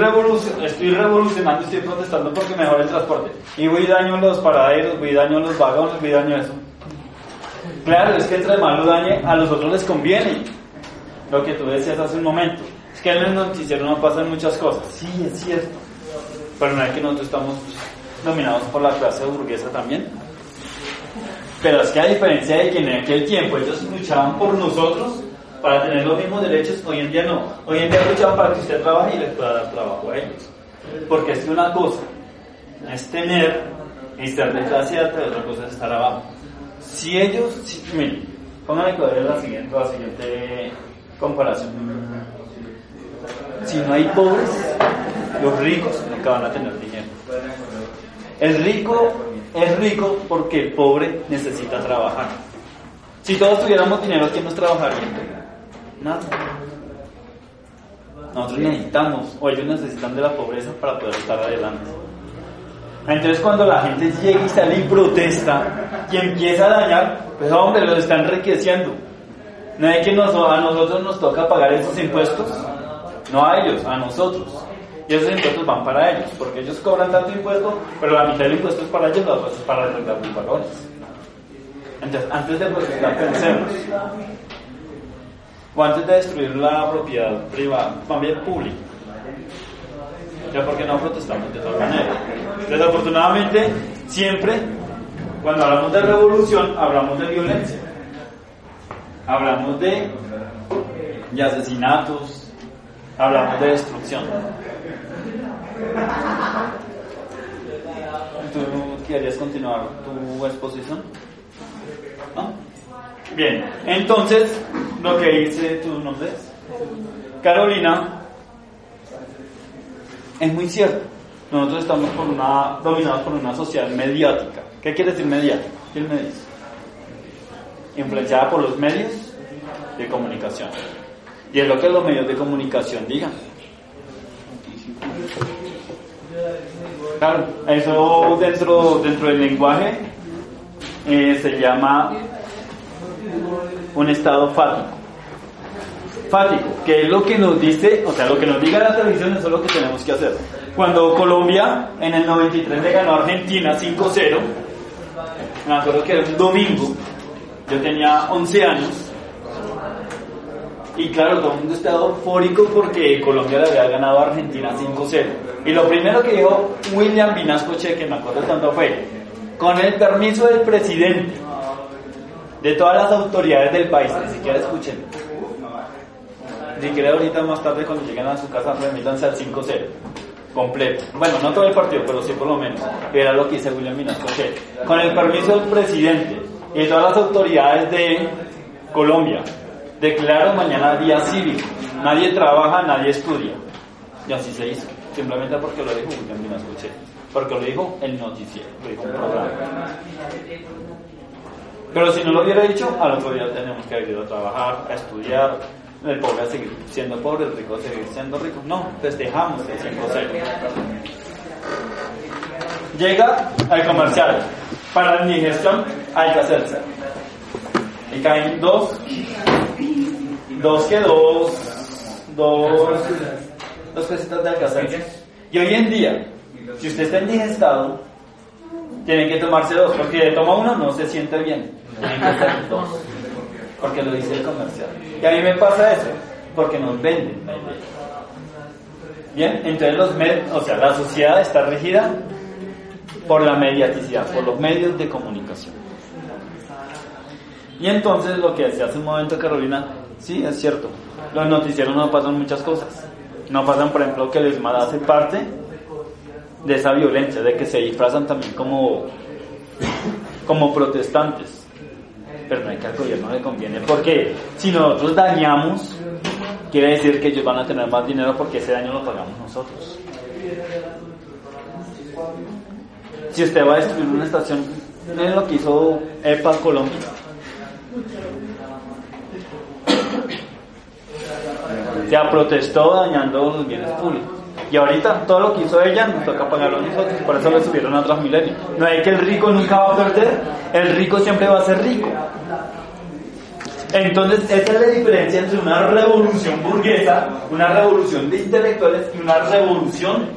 estoy revolucionando, estoy protestando porque mejora el transporte. Y voy daño los paraderos, voy daño los vagones, voy daño eso. Claro, es que entre más lo dañe, a los otros les conviene. Lo que tú decías hace un momento. Es que en el noticiero no pasan muchas cosas. Sí, es cierto. Pero no es que nosotros estamos dominados por la clase burguesa también. Pero es que a diferencia de que en aquel tiempo ellos luchaban por nosotros para tener los mismos derechos, hoy en día no. Hoy en día luchan para que usted trabaje y les pueda dar trabajo a ellos. Porque es una cosa es tener y ser de clase alta y otra cosa es estar abajo. Si ellos, si, miren, pónganme que la siguiente, la siguiente comparación. Si no hay pobres, los ricos nunca van a tener dinero. El rico es rico porque el pobre necesita trabajar. Si todos tuviéramos dinero, ¿quién nos trabajaría? Nada. Nosotros necesitamos, o ellos necesitan de la pobreza para poder estar adelante. Entonces cuando la gente llega y sale y protesta y empieza a dañar, pues hombre, lo está enriqueciendo. No hay que a nosotros nos toca pagar esos impuestos, no a ellos, a nosotros. Y esos impuestos van para ellos, porque ellos cobran tanto impuesto, pero la mitad del impuesto es para ellos, la otra es para los valores. Entonces, antes de protestar, pensemos. O antes de destruir la propiedad privada, también pública. Ya porque no protestamos de todas maneras. Desafortunadamente, siempre, cuando hablamos de revolución, hablamos de violencia. Hablamos de, de asesinatos, hablamos de destrucción. ¿Tú querías continuar tu exposición? Bien, entonces, lo que dice tu nombre es Carolina, es muy cierto. Nosotros estamos por una, dominados por una sociedad mediática. ¿Qué quiere decir mediática? ¿Quién me dice? Influenciada por los medios de comunicación. Y es lo que los medios de comunicación digan. Claro, eso dentro, dentro del lenguaje eh, se llama un estado fático. Fático, que es lo que nos dice, o sea, lo que nos diga la televisión, eso es lo que tenemos que hacer. Cuando Colombia en el 93 le ganó a Argentina 5-0, me acuerdo que era un domingo, yo tenía 11 años, y claro, todo el mundo estaba eufórico porque Colombia le había ganado a Argentina 5-0. Y lo primero que dijo William Vinasco Che, me acuerdo tanto, fue, con el permiso del presidente, de todas las autoridades del país, ni siquiera escuchen. Ni siquiera ahorita más tarde cuando lleguen a su casa remítanse al 5-0 completo. Bueno, no todo el partido, pero sí por lo menos. Era lo que dice William Vinasco Con el permiso del presidente y de todas las autoridades de Colombia, declaro mañana día cívico. Nadie trabaja, nadie estudia. Y así se hizo. Simplemente porque lo dijo William Vinasco Porque lo dijo el noticiero, lo dijo un programa. Pero si no lo hubiera dicho, al otro día tenemos que ir a trabajar, a estudiar, el pobre a seguir siendo pobre, el rico a seguir siendo rico. No, festejamos el 5 Llega al comercial. Para la digestión hay que hacerse. Y caen dos, dos que dos, dos, dos pesitas de alcacelser. Y hoy en día, si usted está indigestado, tiene que tomarse dos, porque toma uno no se siente bien. Tiene que ser dos. Porque lo dice el comercial. Y a mí me pasa eso, porque nos venden Bien, entonces los o sea, la sociedad está regida por la mediaticidad, por los medios de comunicación. Y entonces lo que decía hace un momento Carolina, sí, es cierto, los noticieros no pasan muchas cosas. No pasan, por ejemplo, que el ESMAD hace parte de esa violencia, de que se disfrazan también como, como protestantes. Pero no hay que al gobierno le conviene, porque si nosotros dañamos, quiere decir que ellos van a tener más dinero porque ese daño lo pagamos nosotros. Si usted va a destruir una estación, es lo que hizo EPA Colombia. Ya protestó dañando los bienes públicos. Y ahorita todo lo que hizo ella nos toca pagarlo nosotros, por eso le subieron a Transmilenio. No hay que el rico nunca va a perder, el rico siempre va a ser rico. Entonces, esa es la diferencia entre una revolución burguesa, una revolución de intelectuales y una revolución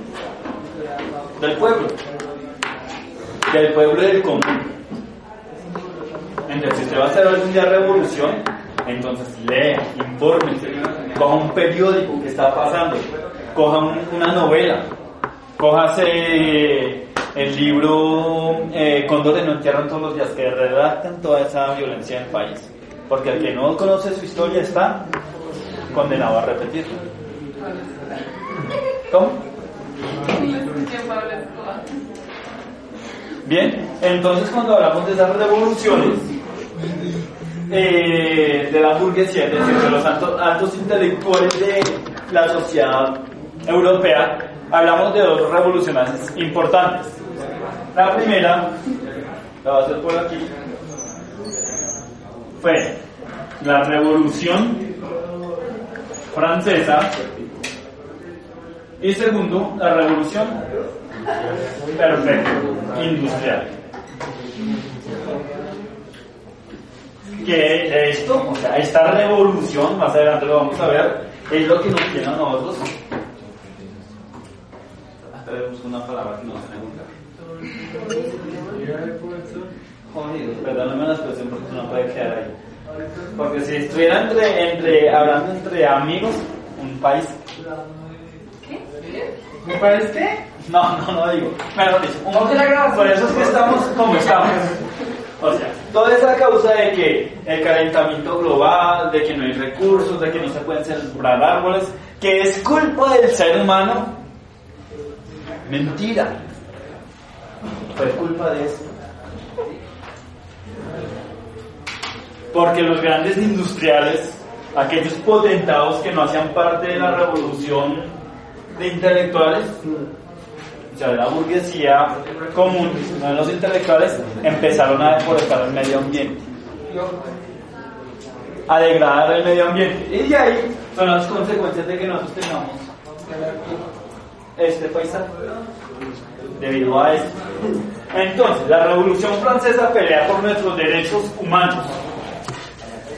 del pueblo. Del pueblo y del común. Entonces, si usted va a hacer día revolución, entonces lea, infórmese, coja un periódico que está pasando, coja una novela, cójase el libro eh, Cóndores no entierran todos los días, que redactan toda esa violencia en el país. Porque el que no conoce su historia está condenado a repetirla. ¿Cómo? Bien, entonces cuando hablamos de esas revoluciones, eh, de la burguesía, es decir, de los altos intelectuales de la sociedad europea, hablamos de dos revoluciones importantes. La primera, la voy a hacer por aquí, fue la revolución francesa y segundo, la revolución perfecta, industrial. Que esto, o sea, esta revolución, más adelante lo vamos a ver, es lo que nos tiene a nosotros es una palabra que no se me gusta. Jodido, perdóname la expresión porque no puede quedar ahí. Porque si estuviera entre, entre, hablando entre amigos, un país. ¿Qué? ¿Me país qué? No, no, no digo. Dicho, un- por eso es que estamos como estamos. O sea, toda esa causa de que el calentamiento global, de que no hay recursos, de que no se pueden sembrar árboles, que es culpa del ser humano, mentira. Fue culpa de eso. Porque los grandes industriales, aquellos potentados que no hacían parte de la revolución de intelectuales, o sea, de la burguesía común, no de los intelectuales, empezaron a deforestar el medio ambiente, a degradar el medio ambiente. Y de ahí son las consecuencias de que nosotros tengamos este paisaje, debido a esto. Entonces, la Revolución Francesa pelea por nuestros derechos humanos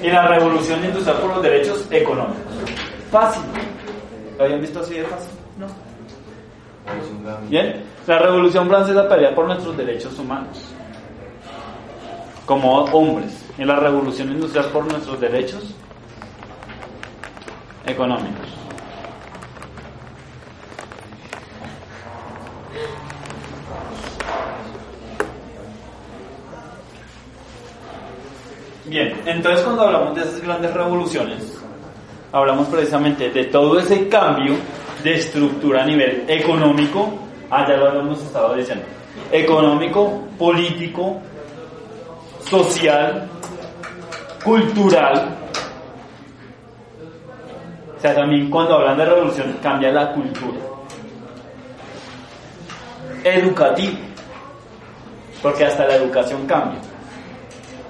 y la Revolución Industrial por los derechos económicos. Fácil. ¿Lo habían visto así de fácil? No. Bien, la Revolución Francesa pelea por nuestros derechos humanos como hombres y la Revolución Industrial por nuestros derechos económicos. Bien, entonces cuando hablamos de esas grandes revoluciones, hablamos precisamente de todo ese cambio de estructura a nivel económico, ah, ya lo hemos estado diciendo, económico, político, social, cultural. O sea, también cuando hablan de revolución cambia la cultura. Educativo, porque hasta la educación cambia.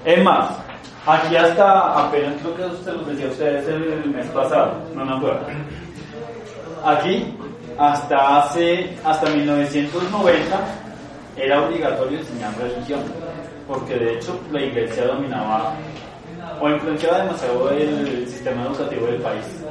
Es más, aquí hasta apenas creo que se los decía ustedes el mes pasado, no me acuerdo. Aquí, hasta hace, hasta 1990, era obligatorio enseñar religión, porque de hecho la iglesia dominaba o influenciaba demasiado el sistema educativo del país.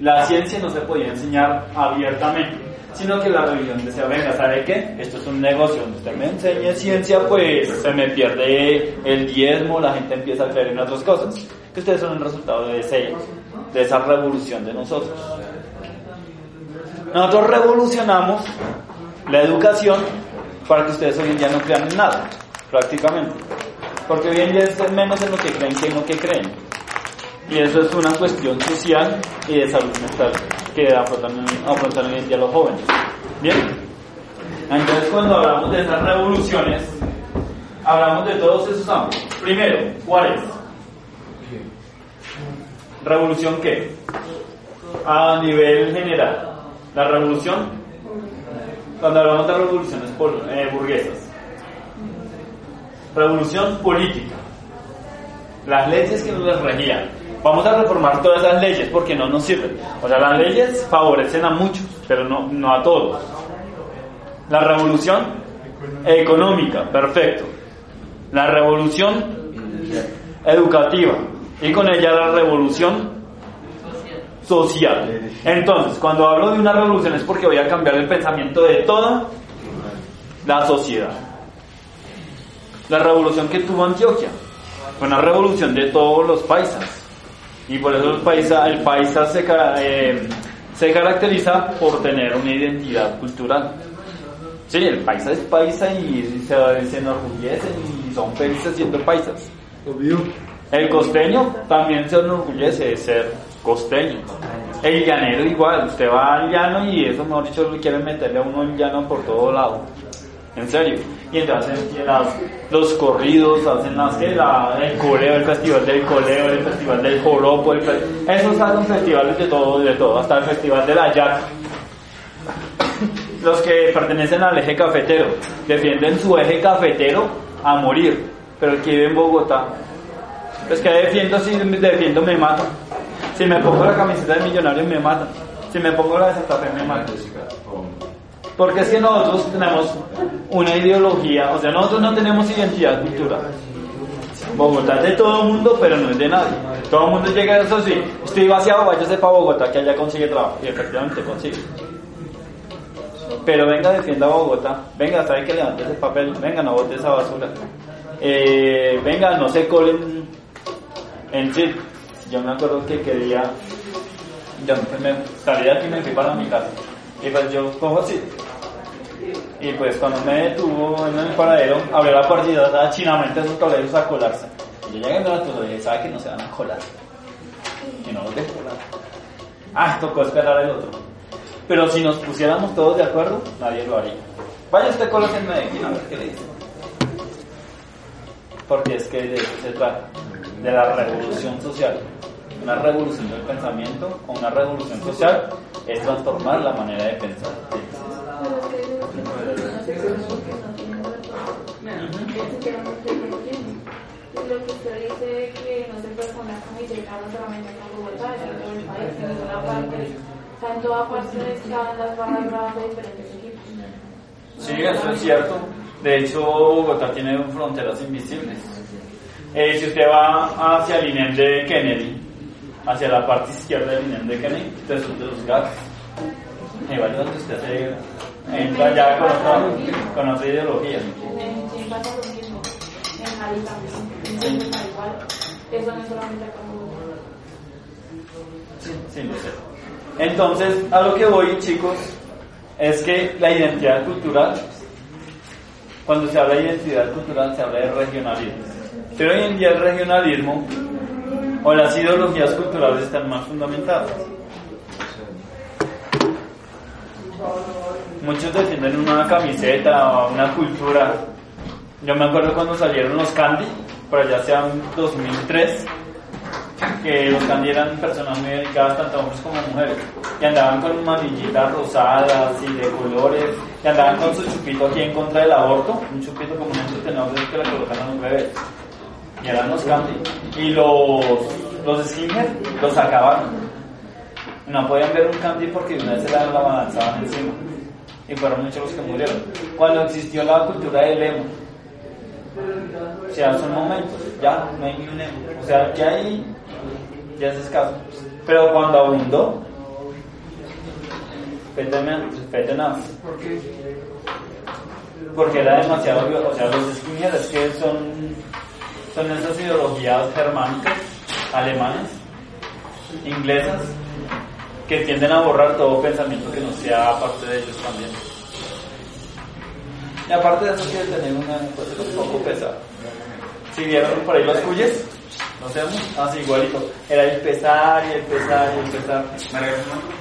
La ciencia no se podía enseñar abiertamente, sino que la religión decía, venga, ¿sabe qué? Esto es un negocio, donde usted me enseñe ciencia, pues se me pierde el diezmo, la gente empieza a creer en otras cosas. Que ustedes son el resultado de, ese, de esa revolución de nosotros. Nosotros revolucionamos la educación para que ustedes hoy en día no crean en nada, prácticamente. Porque hoy en día es menos en lo que creen que en lo que creen. Y eso es una cuestión social y de salud mental que afrontan, afrontan hoy en día los jóvenes. Bien. Entonces cuando hablamos de esas revoluciones, hablamos de todos esos ámbitos. Primero, ¿cuál es? ¿Revolución qué? A nivel general. La revolución, cuando hablamos de revoluciones eh, burguesas. Revolución política. Las leyes que nos las regían. Vamos a reformar todas esas leyes porque no nos sirven. O sea, las leyes favorecen a muchos, pero no, no a todos. La revolución económica, perfecto. La revolución educativa y con ella la revolución social. Entonces, cuando hablo de una revolución es porque voy a cambiar el pensamiento de toda la sociedad. La revolución que tuvo Antioquia fue una revolución de todos los paisas. Y por eso el paisa, el paisa se, eh, se caracteriza por tener una identidad cultural. Sí, el paisa es paisa y se, se enorgullecen y son felices siendo paisas. El costeño también se enorgullece de ser costeño. El llanero igual, usted va al llano y eso, mejor dicho, lo quieren meterle a uno el llano por todo lado. En serio. Y entonces hacen los corridos, hacen las que la, el coleo, el festival del coleo, el festival del joropo, el esos hacen festivales de todo, de todo, hasta el festival de la yaca. Los que pertenecen al eje cafetero, defienden su eje cafetero a morir. Pero el que vive en Bogotá, pues que defiendo si defiendo me matan. Si me pongo la camiseta de millonario me matan. Si me pongo la de Santa Fe me matan. Porque es que nosotros tenemos una ideología, o sea, nosotros no tenemos identidad cultural. Bogotá es de todo el mundo, pero no es de nadie. Todo el mundo llega a eso sí, estoy vaciado, váyase para Bogotá que allá consigue trabajo. Y efectivamente consigue. pero venga, defienda Bogotá, venga, sabe que levante ese papel, venga, no bote esa basura, eh, venga, no se colen en sí. Yo me acuerdo que quería, yo me salí de aquí y me fui para mi casa, y pues yo cojo así. Y pues cuando me detuvo en el paradero, abrió la y estaba chinamente a esos colegios a colarse. Y yo llegué a y dije, ¿sabe que no se van a colar? Que no los dejo colar. Ah, tocó esperar el otro. Pero si nos pusiéramos todos de acuerdo, nadie lo haría. Vaya usted con en Medellín a ver qué le dice. Porque es que se trata, de la revolución social. Una revolución del pensamiento o una revolución social es transformar la manera de pensar. Sí, eso es cierto. De hecho, Bogotá tiene fronteras invisibles. Eh, si usted va hacia el INEM de Kennedy, hacia la parte izquierda del INEM de Kennedy, usted sube los gatos. Y vaya donde usted se entra ya con otra, con otra ideología. En lo mismo, en también, en igual. Eso no es solamente Bogotá. Sí, lo sé. Entonces, a lo que voy, chicos, es que la identidad cultural, cuando se habla de identidad cultural, se habla de regionalismo. Pero hoy en día el regionalismo o las ideologías culturales están más fundamentadas. Muchos defienden una camiseta o una cultura. Yo me acuerdo cuando salieron los Candy, por allá sea 2003, que los Candy eran personas muy dedicadas, tanto hombres como mujeres, que andaban con manillitas rosadas y de colores, que andaban con su chupito aquí en contra del aborto, un chupito como un entretenedor que le colocan a los bebés. Y eran los Candy. Y los, los los sacaban. No podían ver un Candy porque una vez se la balanzaban encima. Y fueron muchos los que murieron. Cuando existió la cultura del emo, o sea, son momentos, ya no hay ni un emo. O sea, ya hay, ya es escaso. Pero cuando abundó, fue tenaz. ¿Por qué? Porque era demasiado, o sea, los skinheads que son, son esas ideologías germánicas, alemanas, inglesas, que tienden a borrar todo pensamiento que no sea parte de ellos también. Y aparte de eso quiere tener una cosa un poco pesada. Si vieron por ahí los cuyes, no sé, así igualito. Era el pesar y el pesar y el pesar.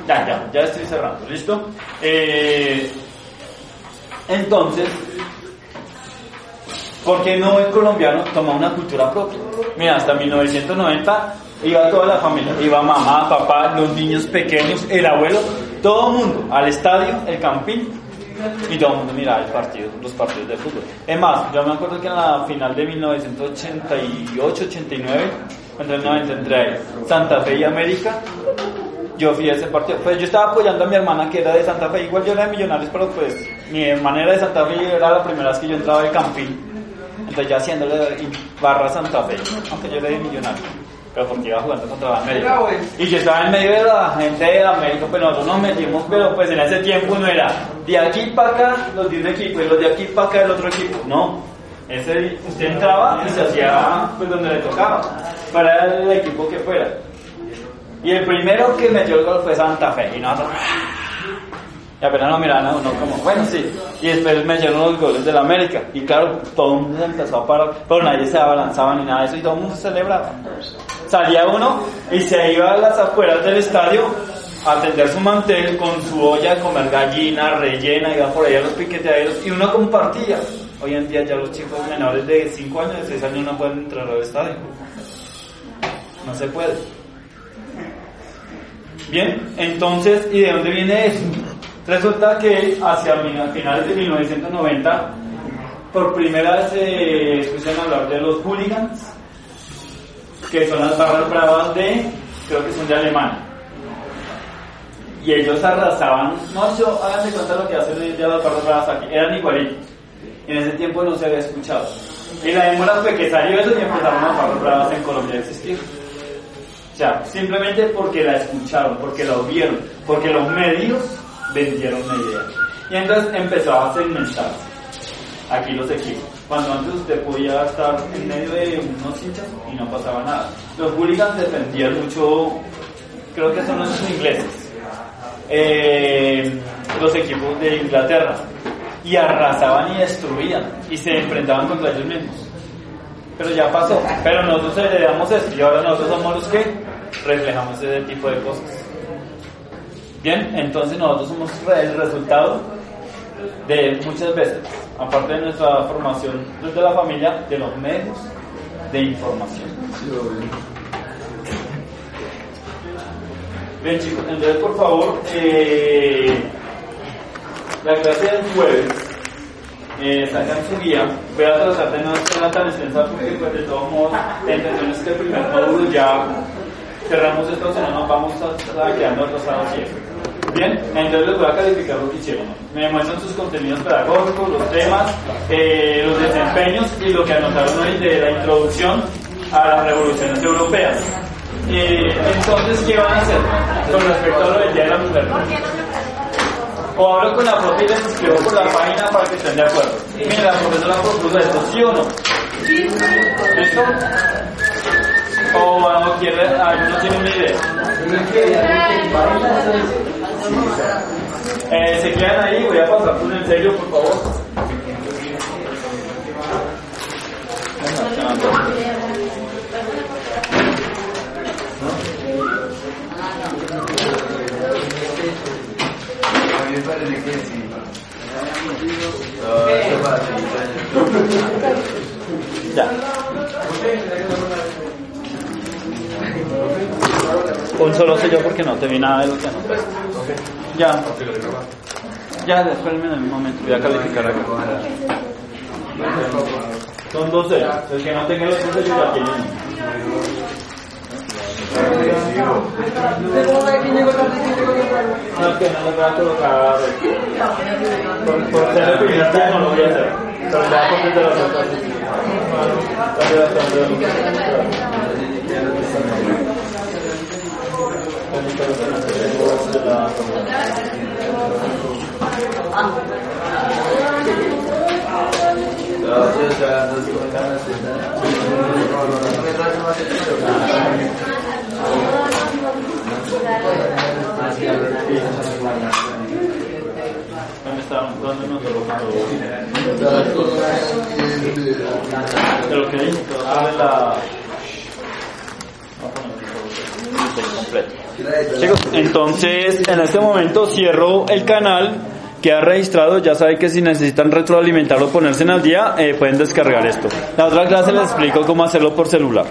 Ya, ya, ya estoy cerrando, ¿listo? Eh, entonces, ¿por qué no el colombiano toma una cultura propia? Mira, hasta 1990 iba toda la familia, iba mamá, papá, los niños pequeños, el abuelo, todo el mundo al estadio, el campín, y todo el mundo miraba el partido, los partidos de fútbol. Es más, yo me acuerdo que en la final de 1988-89, entre el 90 entre Santa Fe y América, yo fui a ese partido. Pues yo estaba apoyando a mi hermana que era de Santa Fe, igual yo era de Millonarios, pero pues mi hermana era de Santa Fe era la primera vez que yo entraba al campín. Entonces ya haciéndole barra Santa Fe, aunque yo era de Millonarios pero porque iba jugando contra América. Y yo estaba en medio de la gente de América, pues nosotros nos metimos, pero pues en ese tiempo no era de aquí para acá los de un equipo y los de aquí para acá el otro equipo, no. Ese, usted entraba y se hacía pues donde le tocaba, para el equipo que fuera. Y el primero que metió el gol fue Santa Fe, y nosotros... Y apenas nos miraban a uno como, bueno, sí. Y después me llegaron los goles de la América. Y claro, todo el mundo se empezó a parar, pero nadie se abalanzaba ni nada de eso y todo el mundo celebraba salía uno y se iba a las afueras del estadio a tender su mantel con su olla de comer gallina rellena, iba por ahí a los piqueteaderos y uno compartía. Hoy en día ya los chicos menores de 5 años, de 6 años no pueden entrar al estadio. No se puede. Bien, entonces, ¿y de dónde viene eso? Resulta que hacia finales de 1990, por primera vez se escuchan hablar de los hooligans, que son las barras bravas de, creo que son de Alemania. Y ellos arrasaban, no, yo, háganse cuenta lo que hacen hoy día las barras bravas aquí, eran igualitos. En ese tiempo no se había escuchado. Y la demora fue que salió eso y empezaron las barras bravas en Colombia a existir. O sea, simplemente porque la escucharon, porque la vieron, porque los medios vendieron la idea. Y entonces empezó a segmentar aquí los equipos. Cuando antes usted podía estar en medio de unos hinchas y no pasaba nada. Los hooligans defendían mucho, creo que son los ingleses, eh, los equipos de Inglaterra. Y arrasaban y destruían y se enfrentaban contra ellos mismos. Pero ya pasó. Pero nosotros heredamos esto y ahora nosotros somos los que reflejamos ese tipo de cosas. Bien, entonces nosotros somos el resultado de muchas veces, aparte de nuestra formación desde la familia, de los medios de información. Bien chicos, entonces por favor, eh, la clase del jueves, eh, sacan su guía, voy a tratar de no hacerla tan extensa porque pues de todos modos la intención es que el primer módulo ya cerramos esto, si no nos vamos a estar quedando atrasados siempre. Bien, entonces les voy a calificar lo que hicieron. Me muestran sus contenidos pedagógicos, los temas, eh, los desempeños y lo que anotaron hoy de la introducción a las revoluciones europeas. Eh, entonces, ¿qué van a hacer con respecto a lo del Día de la Mujer? O hablo con la profe y les escribo por la página para que estén de acuerdo. Mira, la profesora propuso esto, ¿sí o no? ¿Listo? O no quiere, alguno tiene una idea. Eh, se quedan ahí, voy a pasar por en serio, por favor. Ya. Un solo yo porque no te vi nada de lo que anoté. Ya. Ya, espérenme en un momento, voy a calificar acá. Son 12. El que no tenga los 12 yo ya tiene. No, que no lo voy a colocar. Por, por ser el primer día no lo voy a hacer. Pero ya por desde las otras. ¿Dónde está? ¿Dónde nos lo De lo que la... Chicos, entonces en este momento cierro el canal. Queda registrado, ya saben que si necesitan retroalimentar o ponerse en al día, eh, pueden descargar esto. La otra clase les explico cómo hacerlo por celular.